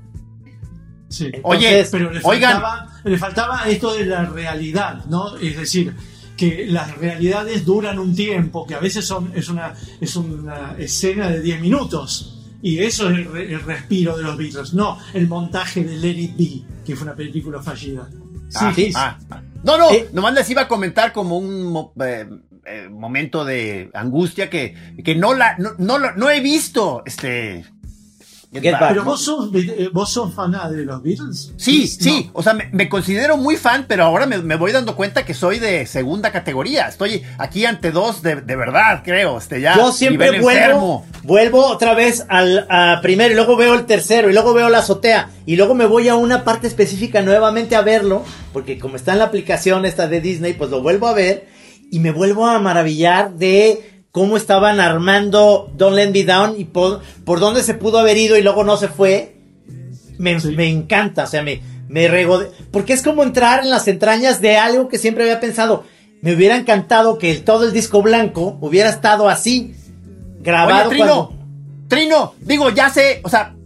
Speaker 7: Sí.
Speaker 6: Oye,
Speaker 5: Entonces,
Speaker 7: pero le
Speaker 6: Oigan.
Speaker 7: faltaba, le faltaba esto de la realidad, ¿no? Es decir, que las realidades duran un tiempo, que a veces son, es, una, es una escena de 10 minutos. Y eso es el, re- el respiro de los Beatles, no el montaje de Let It Be, que fue una película fallida.
Speaker 6: Ah,
Speaker 5: sí.
Speaker 6: ah, ah. No, no,
Speaker 5: Eh.
Speaker 6: nomás les iba a comentar como un eh, eh, momento de angustia que, que no la no, no, no he visto este Get Back.
Speaker 7: Pero vos sos, eh, vos sos faná de los Beatles.
Speaker 6: Sí,
Speaker 7: No.
Speaker 6: sí, o sea, me, me considero muy fan, pero ahora me, me voy dando cuenta que soy de segunda categoría. Estoy aquí ante dos de, de verdad, creo. Este, ya
Speaker 5: Yo siempre vuelvo,
Speaker 6: enfermo.
Speaker 5: vuelvo otra vez al a primero y luego veo el tercero y luego veo la azotea y luego me voy a una parte específica nuevamente a verlo, porque como está en la aplicación esta de Disney, pues lo vuelvo a ver y me vuelvo a maravillar de cómo estaban armando Don't Let Me Down y por, por dónde se pudo haber ido y luego no se fue. Me,
Speaker 7: Sí.
Speaker 5: me encanta, o sea, me, me regode- Porque es como entrar en las entrañas de algo que siempre había pensado. Me hubiera encantado que el- todo el disco blanco hubiera estado así, grabado.
Speaker 6: Oye, Trino,
Speaker 5: cuando-
Speaker 6: Trino, digo, ya sé, o sea,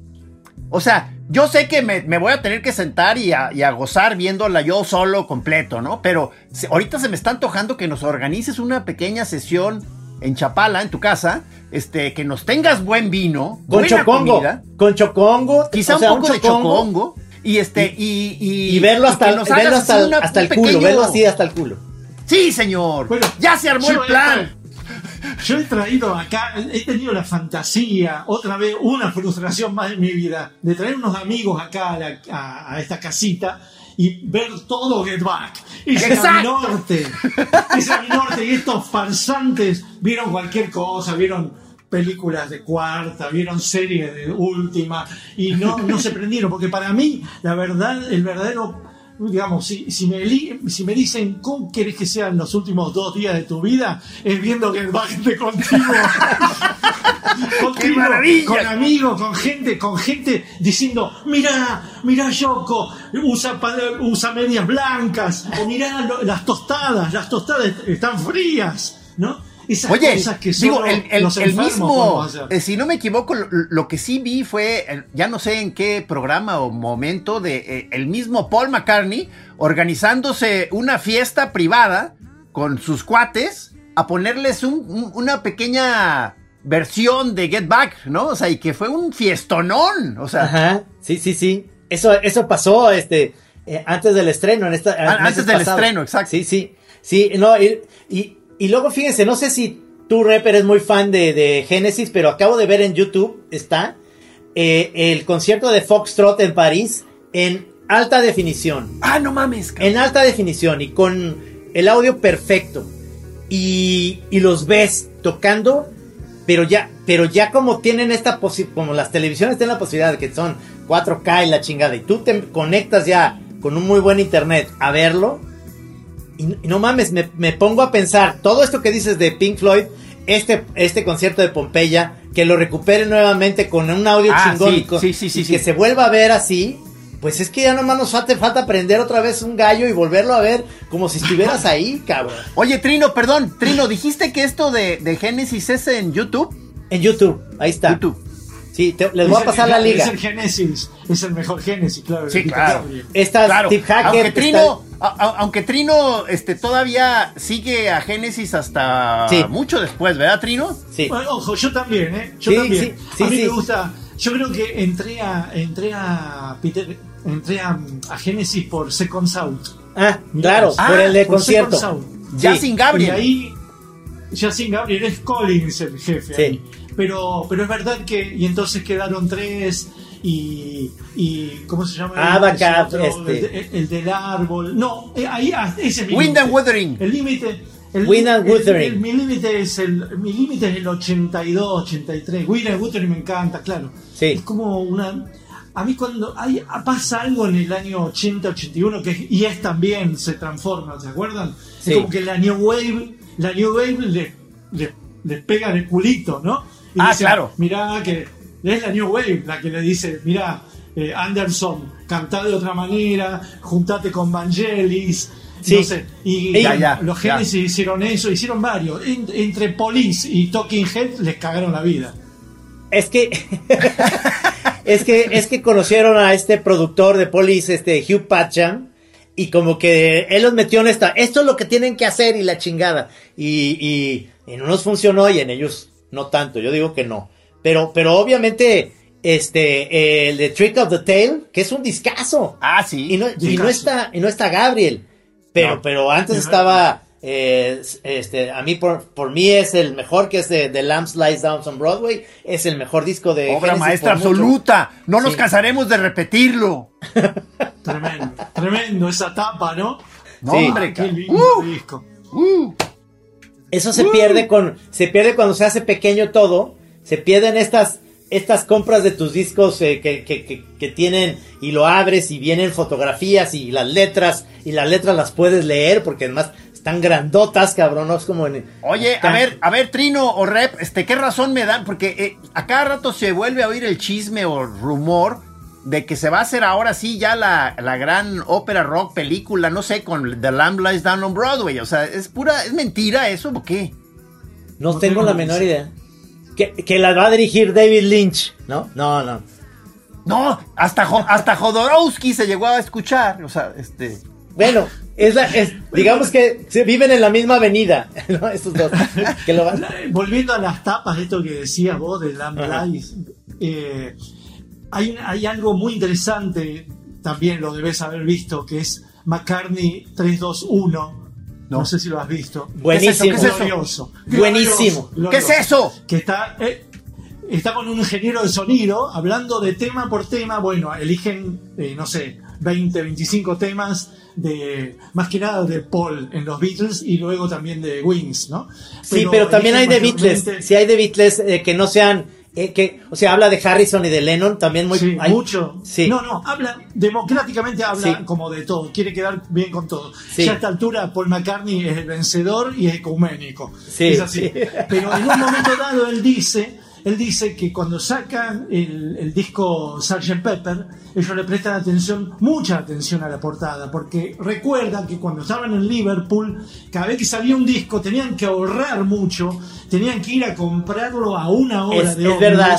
Speaker 6: o sea, yo sé que me, me voy a tener que sentar y a, y a gozar viéndola yo solo completo, ¿no? Pero ahorita se me está antojando que nos organices una pequeña sesión en Chapala, en tu casa, este, que nos tengas buen vino,
Speaker 5: Con
Speaker 6: buena
Speaker 5: chocongo.
Speaker 6: comida,
Speaker 5: Con chocongo.
Speaker 6: quizá
Speaker 5: o sea,
Speaker 6: un poco de chocongo, y este, y, y,
Speaker 5: Y verlo
Speaker 6: y
Speaker 5: hasta,
Speaker 6: nos
Speaker 5: verlo hasta,
Speaker 6: una-
Speaker 5: hasta
Speaker 6: un
Speaker 5: el culo,
Speaker 6: pequeño-
Speaker 5: verlo así hasta el culo.
Speaker 6: Sí, señor.
Speaker 7: Bueno,
Speaker 6: ya se armó el
Speaker 7: he
Speaker 6: plan.
Speaker 7: Yo he traído acá, he tenido la fantasía, otra vez una frustración más en mi vida, de traer unos amigos acá a, la- a- a esta casita y ver todo Get Back. Ese era mi norte. Ese era mi norte. Y estos farsantes vieron cualquier cosa, vieron películas de cuarta, vieron series de última y no, no se prendieron. Porque para mí, la verdad, el verdadero digamos, si, si, me, si me dicen cómo querés que sean los últimos dos días de tu vida, es viendo que va gente contigo. [laughs] contigo, con amigos, con gente, con gente diciendo, mirá, mirá Yoko, usa, usa medias blancas, o mirá lo- las tostadas, las tostadas están frías, ¿no? Esas
Speaker 6: Oye,
Speaker 7: cosas que
Speaker 6: digo, el, el-
Speaker 7: los
Speaker 6: el
Speaker 7: enfermos
Speaker 6: mismo, eh, si no me equivoco, lo, lo que sí vi fue, eh, ya no sé en qué programa o momento, de eh, el mismo Paul McCartney organizándose una fiesta privada con sus cuates a ponerles un- un- una pequeña versión de Get Back, ¿no? O sea, y que fue un fiestonón, o sea,
Speaker 5: Ajá, sí, sí, sí. Eso, eso pasó, este, eh, antes del estreno, en esta,
Speaker 6: Ah, antes del estreno, exacto.
Speaker 5: Sí, sí, sí, no, y, y, y luego fíjense, no sé si tú, Rep, eres muy fan de, de Genesis, pero acabo de ver en YouTube, está, eh, el concierto de Foxtrot en París, en alta definición.
Speaker 6: Ah, no mames. cabrón.
Speaker 5: En alta definición y con el audio perfecto. Y, y los ves tocando, pero ya, pero ya como tienen esta posibilidad, como las televisiones tienen la posibilidad de que son 4K y la chingada, y tú te conectas ya con un muy buen internet a verlo, y, y no mames, me, me pongo a pensar, todo esto que dices de Pink Floyd, este, este concierto de Pompeya, que lo recupere nuevamente con un audio
Speaker 6: Ah,
Speaker 5: chingón
Speaker 6: sí,
Speaker 5: y,
Speaker 6: sí, sí,
Speaker 5: que se vuelva a ver así. Pues es que ya nomás nos falta, falta prender otra vez un gallo y volverlo a ver como si estuvieras [laughs] ahí, cabrón.
Speaker 6: Oye, Trino, perdón, Trino, dijiste que esto de, de Génesis es en YouTube.
Speaker 5: En YouTube, ahí está.
Speaker 6: YouTube.
Speaker 5: Sí, te- les voy a
Speaker 7: el-
Speaker 5: pasar la liga.
Speaker 7: Es el Génesis, es el mejor Génesis, claro.
Speaker 6: Sí, claro.
Speaker 7: Gabriel.
Speaker 5: Esta
Speaker 6: Claro,
Speaker 5: Steve Hackett.
Speaker 6: aunque
Speaker 5: está-
Speaker 6: Trino, a- a- aunque Trino este, todavía sigue a Génesis hasta
Speaker 5: Sí.
Speaker 6: mucho después, ¿verdad, Trino?
Speaker 5: Sí.
Speaker 7: Bueno, ojo, yo también, ¿eh? Yo
Speaker 5: Sí,
Speaker 7: también.
Speaker 5: sí, sí,
Speaker 7: a mí
Speaker 5: sí.
Speaker 7: me gusta. Yo creo que entré a, entré a Peter, entré a, a Genesis por Second South.
Speaker 5: Ah, claro,
Speaker 6: Ah,
Speaker 5: por el de
Speaker 7: por
Speaker 5: concierto.
Speaker 6: Ya
Speaker 5: Sí.
Speaker 6: sin
Speaker 7: Y
Speaker 6: Gabriel.
Speaker 7: ahí, ya sin Gabriel, es Collins el jefe.
Speaker 5: Sí.
Speaker 7: ahí. Pero, pero es verdad que, y entonces quedaron tres, y, y ¿cómo se llama?
Speaker 5: Abacab,
Speaker 7: otro,
Speaker 5: este.
Speaker 7: el, el del árbol. No, eh, ahí, ah, ese es mi
Speaker 6: Wind and Wuthering.
Speaker 7: El límite. el-
Speaker 5: Wind and
Speaker 7: el-
Speaker 5: Wuthering.
Speaker 7: el- Mi límite es el mi límite es el 82, 83. Wind and Wuthering me encanta, claro.
Speaker 5: Sí.
Speaker 7: Es como una a mí cuando hay, pasa algo en el año 80, 81 que es- y es también se transforma, ¿se acuerdan?
Speaker 5: Sí.
Speaker 7: Es como que la New Wave, la New Wave le, le, le pega de culito, ¿no? Y
Speaker 6: Ah,
Speaker 7: dice,
Speaker 6: claro.
Speaker 7: Mirá que es la New Wave la que le dice, mirá, eh, Anderson, cantá de otra manera, juntate con Vangelis,
Speaker 5: Sí.
Speaker 7: no sé. Y,
Speaker 6: Ya, ya,
Speaker 7: los
Speaker 6: ya.
Speaker 7: Genesis hicieron eso, hicieron varios. En- entre Police y Talking Head les cagaron la vida.
Speaker 5: Es que. [laughs] es que es que conocieron a este productor de Police, este Hugh Patcham. Y como que él los metió en esta. Esto es lo que tienen que hacer y la chingada. Y, y en unos funcionó y en ellos no tanto. Yo digo que no. Pero, pero obviamente, este, eh, el de Trick of the Tail, que es un discazo.
Speaker 6: Ah, sí.
Speaker 5: Y no, y no está, y no está Gabriel. Pero,
Speaker 6: No.
Speaker 5: pero antes
Speaker 7: Es
Speaker 5: estaba, eh, este, a mí por, por mí es el mejor que es de, de Lamb Slice Down on Broadway. Es el mejor disco de
Speaker 6: Obra
Speaker 5: Genesis
Speaker 6: maestra absoluta. No nos
Speaker 5: Sí.
Speaker 6: cansaremos de repetirlo.
Speaker 7: Tremendo, tremendo esa tapa, ¿no?
Speaker 6: No,
Speaker 5: Sí.
Speaker 6: hombre,
Speaker 7: Qué lindo
Speaker 6: Uh,
Speaker 7: disco.
Speaker 6: uh.
Speaker 5: Eso se pierde con, se pierde cuando se hace pequeño todo. Se pierden estas, estas compras de tus discos eh, que, que, que, que tienen y lo abres y vienen fotografías y las letras y las letras las puedes leer porque además están grandotas, cabrón. Es como en,
Speaker 6: Oye, a ver, a ver, Trino o Rep, este, ¿qué razón me dan? Porque eh, a cada rato se vuelve a oír el chisme o rumor de que se va a hacer ahora sí ya la, la gran ópera rock película, no sé, con The Lamb Lies Down on Broadway. O sea, ¿es pura, es mentira eso o qué?
Speaker 5: No,
Speaker 7: No
Speaker 5: tengo la menor
Speaker 7: idea.
Speaker 5: Que, que la va a dirigir David Lynch, ¿no? No, no.
Speaker 6: No, hasta, hasta Jodorowsky se llegó a escuchar. O sea, este.
Speaker 5: Bueno, es la, es, digamos que se viven en la misma avenida, [laughs] ¿no? Estos dos. Que lo van- [laughs]
Speaker 7: Volviendo a las tapas, esto que decías vos de Lamb. Lies, eh, hay, un- hay algo muy interesante, también lo debes haber visto, que es McCartney 321. No,
Speaker 6: No.
Speaker 7: sé si lo has visto.
Speaker 5: Buenísimo.
Speaker 6: ¿Qué es eso?
Speaker 7: Glorioso.
Speaker 5: Buenísimo.
Speaker 7: Glorioso,
Speaker 6: ¿Qué es eso?
Speaker 7: Que está, eh, está con un ingeniero de sonido hablando de tema por tema. Bueno, eligen, eh, no sé, 20, 25 temas de más que nada de Paul en los Beatles y luego también de Wings, ¿no?
Speaker 5: Sí, pero también hay de Beatles. Si hay de Beatles eh, que no sean, eh, que, o sea, habla de Harrison y de Lennon, también muy,
Speaker 7: Sí,
Speaker 5: hay-
Speaker 7: mucho.
Speaker 5: Sí.
Speaker 7: No, no, habla, democráticamente habla
Speaker 5: Sí.
Speaker 7: como de todo, quiere quedar bien con todo. Ya a esta altura Paul McCartney es el vencedor y es ecuménico. Es así.
Speaker 5: sí.
Speaker 7: Pero en un momento dado él dice, él dice que cuando sacan el, el disco Sgt. Pepper, ellos le prestan atención, mucha atención a la portada, porque recuerdan que cuando estaban en Liverpool, cada vez que salía un disco tenían que ahorrar mucho, tenían que ir a comprarlo a una hora
Speaker 5: Es-
Speaker 7: de
Speaker 5: es verdad.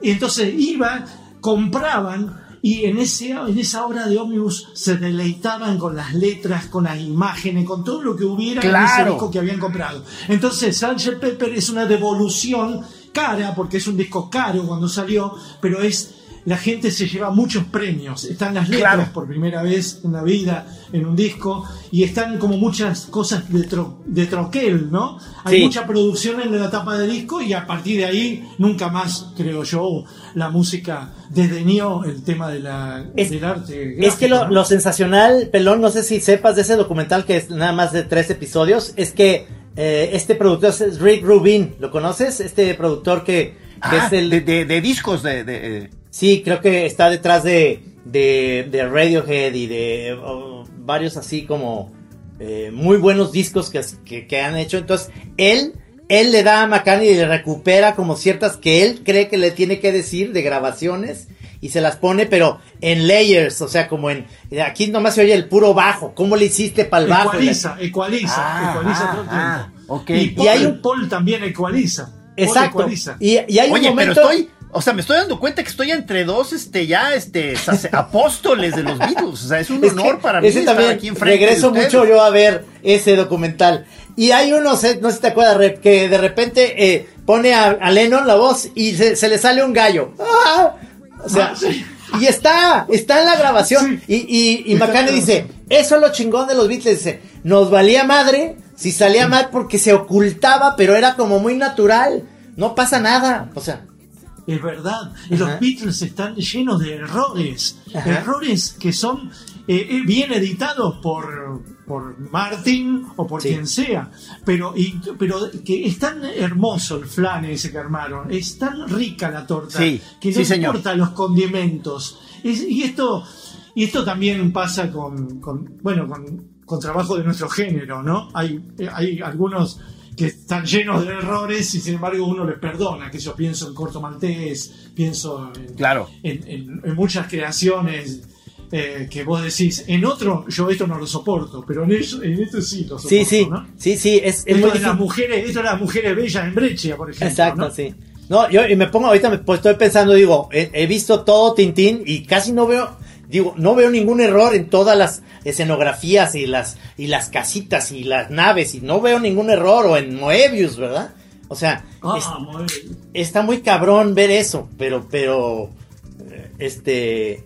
Speaker 7: Y entonces iban, compraban y en, ese, en esa hora de ómnibus se deleitaban con las letras, con las imágenes, con todo lo que hubiera en ese disco que habían comprado. Entonces, Sgt. Pepper es una devolución cara, porque es un disco caro cuando salió, pero es la gente se lleva muchos premios. Están las letras
Speaker 6: Claro.
Speaker 7: por primera vez en la vida en un disco y están como muchas cosas de, tro- de troquel, ¿no? Hay
Speaker 5: Sí.
Speaker 7: mucha producción en la tapa de disco y a partir de ahí nunca más, creo yo, la música desdeñó el tema de la,
Speaker 5: Es-
Speaker 7: del arte.
Speaker 5: Es que lo, lo sensacional, Pelón, no sé si sepas de ese documental que es nada más de tres episodios, es que eh, este productor es Rick Rubin, ¿lo conoces? Este productor que, que
Speaker 6: Ah,
Speaker 5: es el...
Speaker 6: de, de- de discos de, de- eh,
Speaker 5: Sí, creo que está detrás de, de, de Radiohead y de oh, varios así como eh, muy buenos discos que, que, que han hecho. Entonces, él, él le da a McCartney y le recupera como ciertas que él cree que le tiene que decir de grabaciones y se las pone, pero en layers, o sea, como en... Aquí nomás se oye el puro bajo. ¿Cómo le hiciste para el bajo?
Speaker 7: Ecualiza, ecualiza,
Speaker 6: Ah,
Speaker 7: ecualiza
Speaker 6: ah,
Speaker 7: todo el
Speaker 6: ah,
Speaker 7: tiempo.
Speaker 6: ok.
Speaker 7: Y, Paul,
Speaker 5: Y hay un-
Speaker 7: Paul también ecualiza.
Speaker 5: Exacto.
Speaker 7: ecualiza.
Speaker 5: Y, y hay
Speaker 6: Oye,
Speaker 5: un
Speaker 6: pero
Speaker 5: momento...
Speaker 6: estoy, o sea, me estoy dando cuenta que estoy entre dos, este, ya, este, sace- [laughs] apóstoles de los Beatles. O sea, es un
Speaker 5: Es
Speaker 6: honor para mí
Speaker 5: ese
Speaker 6: estar
Speaker 5: también
Speaker 6: aquí enfrente
Speaker 5: regreso
Speaker 6: de
Speaker 5: mucho yo a ver ese documental. Y hay uno, no sé si te acuerdas, Rep, que de repente eh, pone a, a Lennon la voz y se, se le sale un gallo. ¡Ah! O sea,
Speaker 7: Ah,
Speaker 5: y está, está en la grabación.
Speaker 7: Sí.
Speaker 5: Y, y, y McCartney dice, eso es lo chingón de los Beatles. Dice, nos valía madre si salía mal porque se ocultaba, pero era como muy natural. No pasa nada. O sea,
Speaker 7: Es verdad. Y los
Speaker 5: Ajá.
Speaker 7: Beatles están llenos de errores.
Speaker 5: Ajá.
Speaker 7: Errores que son eh, eh, bien editados por, por Martin o por
Speaker 5: Sí.
Speaker 7: quien sea. Pero, y, pero que es tan hermoso el flan ese que armaron. Es tan rica la torta.
Speaker 6: Sí,
Speaker 7: que no
Speaker 6: sí, señor.
Speaker 7: importa los condimentos. Es- y esto. Y esto también pasa con, con- bueno, con, con trabajo de nuestro género, ¿no? Hay, hay algunos que están llenos de errores y sin embargo uno les perdona, que yo pienso en Corto Maltés, pienso en,
Speaker 6: Claro.
Speaker 7: en, en- en muchas creaciones eh, que vos decís, en otro yo esto no lo soporto, pero en, eso, en esto sí lo soporto,
Speaker 5: sí, sí,
Speaker 7: ¿no?
Speaker 5: sí, sí, es, es
Speaker 7: Esto
Speaker 5: muy
Speaker 7: de las mujeres, esto de las mujeres bellas en Breccia, por ejemplo.
Speaker 5: Exacto,
Speaker 7: ¿no?
Speaker 5: sí. No, yo y me pongo ahorita, me pues, estoy pensando, digo, he, he visto todo Tintín y casi no veo, digo, no veo ningún error en todas las escenografías y las y las casitas y las naves y no veo ningún error o en Moebius, ¿verdad? O sea,
Speaker 7: Ah,
Speaker 5: es-
Speaker 7: muy bien.
Speaker 5: está muy cabrón ver eso, pero, pero, este,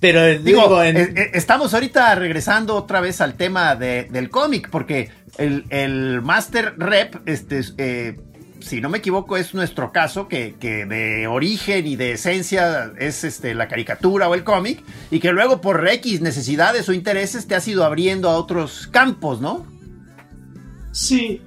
Speaker 5: pero digo,
Speaker 6: Digo,
Speaker 5: en-
Speaker 6: eh, eh, estamos ahorita regresando otra vez al tema de- del cómic, porque el, el Master Rep, este, eh, si no me equivoco, es nuestro caso, que, que de origen y de esencia es este, la caricatura o el cómic, y que luego por X necesidades o intereses te has ido abriendo a otros campos, ¿no?
Speaker 7: Sí,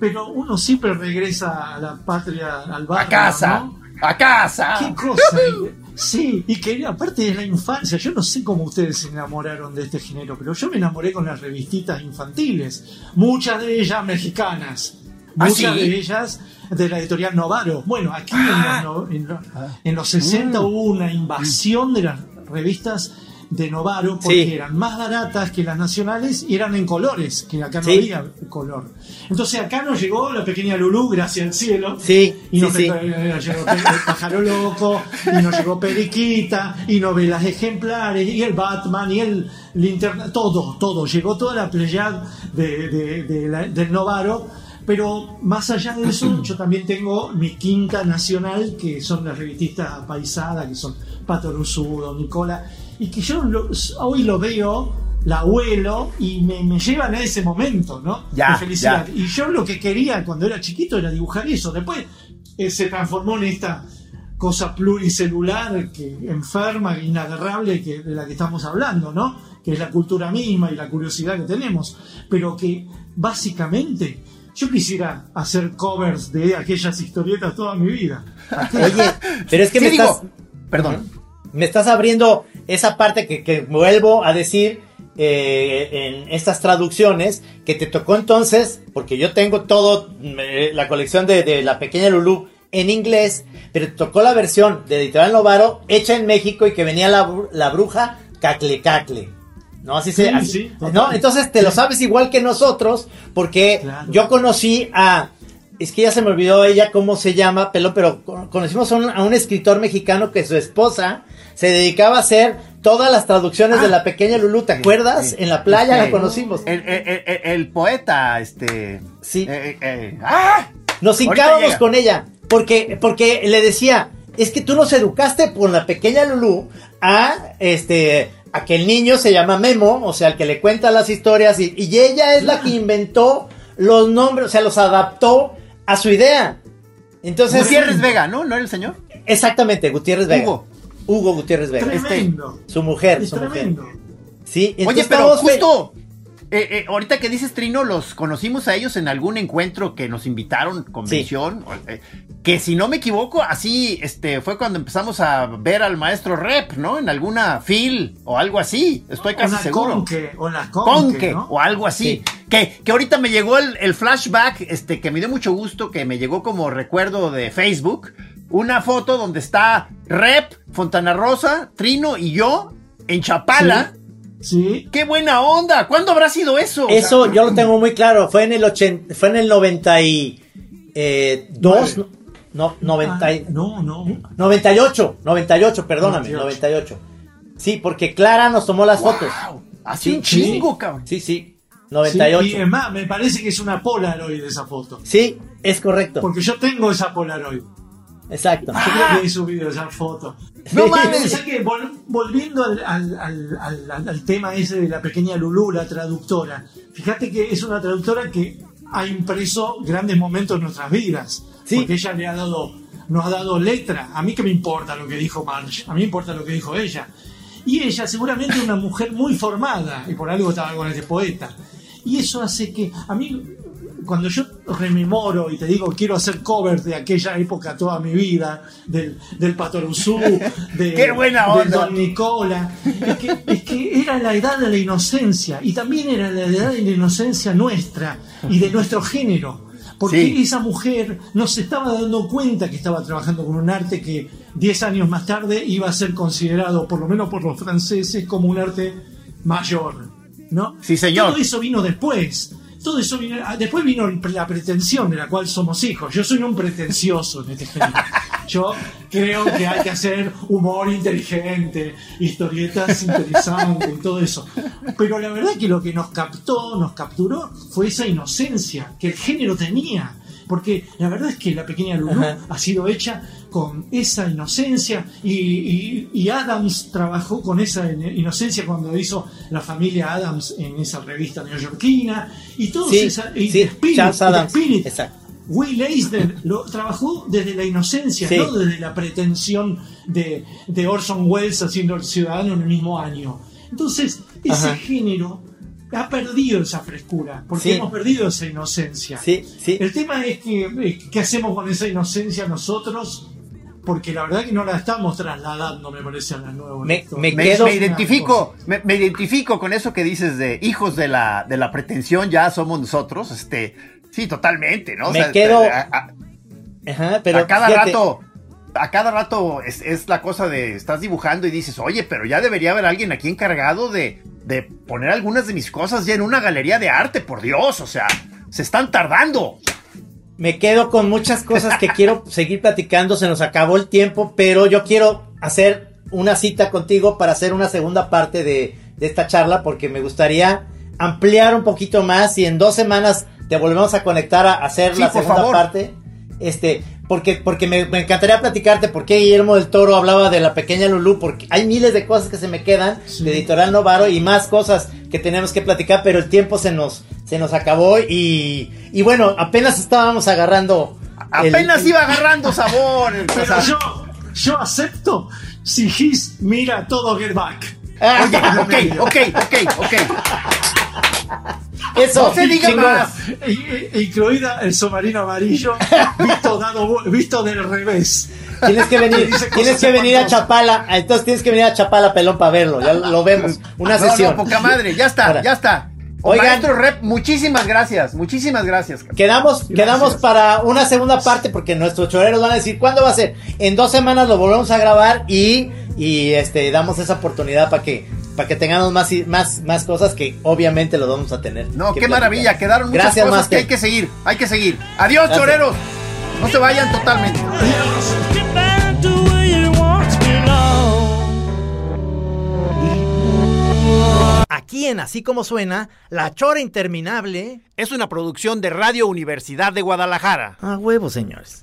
Speaker 7: pero uno siempre regresa a la patria, al barrio,
Speaker 6: A casa,
Speaker 7: ¿no?
Speaker 6: a casa.
Speaker 7: ¿Qué cosa? [laughs] Sí, y que aparte de la infancia, yo no sé cómo ustedes se enamoraron de este género, pero yo me enamoré con las revistitas infantiles, muchas de ellas mexicanas,
Speaker 6: ¿Ah,
Speaker 7: muchas
Speaker 6: sí?
Speaker 7: de ellas de la editorial Novaro. Bueno, aquí en,
Speaker 6: Ah.
Speaker 7: los, no- en lo- en los 60
Speaker 6: Mm.
Speaker 7: hubo una invasión de las revistas de Novaro porque
Speaker 5: Sí.
Speaker 7: eran más baratas que las nacionales y eran en colores, que acá no
Speaker 5: Sí.
Speaker 7: había color. Entonces acá nos llegó la pequeña Lulú, gracias al cielo.
Speaker 5: Sí,
Speaker 7: Y nos
Speaker 5: sí, sí.
Speaker 7: eh, nos llegó el pájaro loco, y nos llegó Periquita, y novelas ejemplares, y el Batman, y el linterna, todo, todo. Llegó toda la playa de, de- de la- del Novaro. Pero más allá de eso, [clears throat] yo también tengo mi quinta nacional, que son las revististas paisadas, que son Pato Rusudo, Nicola, y que yo lo- hoy lo veo, la abuelo, y me, me llevan a ese momento, ¿no?
Speaker 6: Ya,
Speaker 7: de felicidad.
Speaker 6: ya.
Speaker 7: Y yo lo que quería cuando era chiquito era dibujar eso. Después eh, se transformó en esta cosa pluricelular que enferma, inagarrable, que, de la que estamos hablando, ¿no? Que es la cultura misma y la curiosidad que tenemos. Pero que básicamente yo quisiera hacer covers de aquellas historietas toda mi vida.
Speaker 5: oye, pero es que me
Speaker 6: digo,
Speaker 5: estás,
Speaker 6: perdón.
Speaker 5: Me estás abriendo esa parte que, que vuelvo a decir eh, en estas traducciones que te tocó entonces, porque yo tengo todo eh, la colección de, de la pequeña Lulú en inglés, pero te tocó la versión de Editorial Novaro hecha en México y que venía la, la bruja Cacle Cacle. No, así se
Speaker 7: Sí,
Speaker 5: así-
Speaker 7: sí,
Speaker 5: No, entonces te lo sabes igual que nosotros, porque
Speaker 7: Claro.
Speaker 5: yo conocí a. Es que ya se me olvidó ella cómo se llama, pelón, pero con- conocimos a un, a un escritor mexicano que su esposa se dedicaba a hacer todas las traducciones de la pequeña Lulú. ¿Te acuerdas? En la playa
Speaker 6: Este,
Speaker 5: la conocimos.
Speaker 6: El, el- el- el poeta, este.
Speaker 5: Sí.
Speaker 6: eh, eh, eh, ¡ah!
Speaker 5: Nos hincábamos con ella, porque, porque le decía, es que tú nos educaste por la pequeña Lulú a este a que el niño se llama Memo, o sea, el que le cuenta las historias y, y ella es la que inventó los nombres, o sea, los adaptó a su idea. Entonces,
Speaker 6: Gutiérrez Vega, ¿no? ¿No era el señor?
Speaker 5: Exactamente, Gutiérrez Vega.
Speaker 6: Hugo.
Speaker 5: Hugo Gutiérrez Vega.
Speaker 7: Tremendo.
Speaker 5: Este, su mujer,
Speaker 7: Es
Speaker 5: su mujer. Sí,
Speaker 6: Oye,
Speaker 5: entonces
Speaker 6: pero
Speaker 5: fe-
Speaker 6: justo, eh, eh, ahorita que dices Trino, los conocimos a ellos en algún encuentro que nos invitaron, convención, eh, que si no me equivoco, así este fue cuando empezamos a ver al maestro Rep, ¿no? En alguna fil o algo así, estoy casi
Speaker 7: o la
Speaker 6: seguro.
Speaker 7: Conque, o la Conque,
Speaker 6: Conque
Speaker 7: ¿no?
Speaker 6: o algo así. Que, que ahorita me llegó el, el flashback, este, que me dio mucho gusto, que me llegó como recuerdo de Facebook, una foto donde está Rep, Fontana Rosa, Trino y yo en Chapala.
Speaker 7: Sí.
Speaker 6: ¡Qué buena onda! ¿Cuándo habrá sido eso? O sea,
Speaker 5: Eso yo lo tengo muy claro. Fue en el 80, fue en el 92, no, no, 90, y-
Speaker 7: Ah, no, no.
Speaker 5: 98, 98, perdóname,
Speaker 7: 98.
Speaker 5: 98. Sí, porque Clara nos tomó las fotos.
Speaker 6: Hace
Speaker 5: Sí,
Speaker 6: un chingo, cabrón.
Speaker 5: Sí, sí,
Speaker 7: Sí,
Speaker 5: 98.
Speaker 7: y es más, me parece que es una Polaroid esa foto.
Speaker 5: Sí, es correcto.
Speaker 7: Porque yo tengo esa Polaroid.
Speaker 5: Exacto.
Speaker 7: Esa foto. [laughs]
Speaker 6: No mames.
Speaker 7: o sea que vol- volviendo al, al- al- al- al- al tema ese de la pequeña Lulú, la traductora, fíjate que es una traductora que ha impreso grandes momentos en nuestras vidas.
Speaker 5: Sí.
Speaker 7: Porque ella le ha dado, nos ha dado letra. A mí que me importa lo que dijo Marge, a mí me importa lo que dijo ella. Y ella seguramente es una mujer muy formada, y por algo estaba con ese poeta. Y eso hace que a mí, cuando yo rememoro y te digo quiero hacer covers de aquella época toda mi vida, del, del Patoruzú, [laughs] de,
Speaker 6: ¡Qué buena
Speaker 7: de! Don Nicola, es que, es que era la edad de la inocencia y también era la edad de la inocencia nuestra y de nuestro género. Porque
Speaker 6: Sí.
Speaker 7: esa mujer no se estaba dando cuenta que estaba trabajando con un arte que 10 años más tarde iba a ser considerado, por lo menos por los franceses, como un arte mayor. ¿no?
Speaker 6: Sí, señor.
Speaker 7: Todo eso vino después. Todo vino, ah, después vino la pretensión de la cual somos hijos. Yo soy un pretencioso en este género. Yo creo que hay que hacer humor inteligente, historietas interesantes y todo eso. Pero la verdad que lo que nos captó, nos capturó, fue esa inocencia que el género tenía. Porque la verdad es que la pequeña
Speaker 5: Ajá.
Speaker 7: ha sido hecha con esa inocencia y, y- y Adams trabajó con esa in- inocencia cuando hizo la familia Adams en esa revista neoyorquina y todo
Speaker 5: Sí,
Speaker 7: esa, y
Speaker 5: sí,
Speaker 7: Spirit,
Speaker 5: Adams,
Speaker 7: Spirit.
Speaker 5: exacto.
Speaker 7: Will Eisner lo trabajó desde la inocencia,
Speaker 5: Sí.
Speaker 7: no desde la pretensión de, de Orson Welles haciendo el ciudadano en el mismo año. Entonces, ese
Speaker 5: Ajá.
Speaker 7: género ha perdido esa frescura, porque
Speaker 5: Sí.
Speaker 7: hemos perdido esa inocencia.
Speaker 5: Sí, sí.
Speaker 7: El tema es que, ¿qué hacemos con esa inocencia nosotros? Porque la verdad que no la estamos trasladando, me parece, a la nueva.
Speaker 5: Me- quedo-
Speaker 6: me identifico, me, me identifico con eso que dices de hijos de la, de la pretensión, ya somos nosotros, este, sí, totalmente, ¿no? O
Speaker 5: Me
Speaker 6: sea,
Speaker 5: quedo-
Speaker 6: a- a-
Speaker 5: Ajá, pero
Speaker 6: a cada
Speaker 5: fíjate,
Speaker 6: rato, a cada rato es, es la cosa de estás dibujando y dices, oye, pero ya debería haber alguien aquí encargado de, de poner algunas de mis cosas ya en una galería de arte, por Dios, o sea, se están tardando.
Speaker 5: me quedo con muchas cosas que quiero [laughs] seguir platicando. Se nos acabó el tiempo, pero yo quiero hacer una cita contigo para hacer una segunda parte de, de esta charla porque me gustaría ampliar un poquito más y en dos semanas te volvemos a conectar a hacer
Speaker 6: Sí,
Speaker 5: la segunda parte. Este, porque, porque me, me encantaría platicarte por qué Guillermo del Toro hablaba de la pequeña Lulú, porque hay miles de cosas que se me quedan
Speaker 7: Sí.
Speaker 5: de Editorial Novaro y más cosas que tenemos que platicar, pero el tiempo se nos, se nos acabó y, y bueno, apenas estábamos agarrando. el-
Speaker 6: Apenas iba agarrando sabor. [laughs] o
Speaker 7: Pero
Speaker 6: sea,
Speaker 7: yo, yo acepto si Gis mira todo Get Back.
Speaker 5: Ah,
Speaker 6: Oye, ok, ok, ok, ok. [laughs]
Speaker 5: Eso,
Speaker 6: No se diga más.
Speaker 7: Incluida el submarino amarillo, visto, dado, visto del revés.
Speaker 5: Tienes que venir, tienes que venir a. Chapala, entonces tienes que venir a Chapala, pelón, para verlo, ya lo vemos, una sesión.
Speaker 6: No, poca madre, ya está,
Speaker 5: Ahora.
Speaker 6: ya está.
Speaker 5: Oigan.
Speaker 6: Maestro Rep, muchísimas gracias, muchísimas gracias.
Speaker 5: Quedamos, quedamos para una segunda parte porque nuestros choreros van a decir cuándo va a ser. En dos semanas lo volvemos a grabar y, y este damos esa oportunidad para que para que tengamos más, y- más, más cosas que obviamente lo vamos a tener.
Speaker 6: No,
Speaker 5: que
Speaker 6: qué
Speaker 5: platicar.
Speaker 6: maravilla, quedaron muchas
Speaker 5: Gracias,
Speaker 6: cosas
Speaker 5: Master.
Speaker 6: que hay que seguir, hay que seguir. Adiós,
Speaker 5: Gracias.
Speaker 6: choreros. No se vayan totalmente.
Speaker 5: Aquí en Así Como Suena, La Chora Interminable.
Speaker 6: Es una producción de Radio Universidad de Guadalajara.
Speaker 5: A huevo, señores.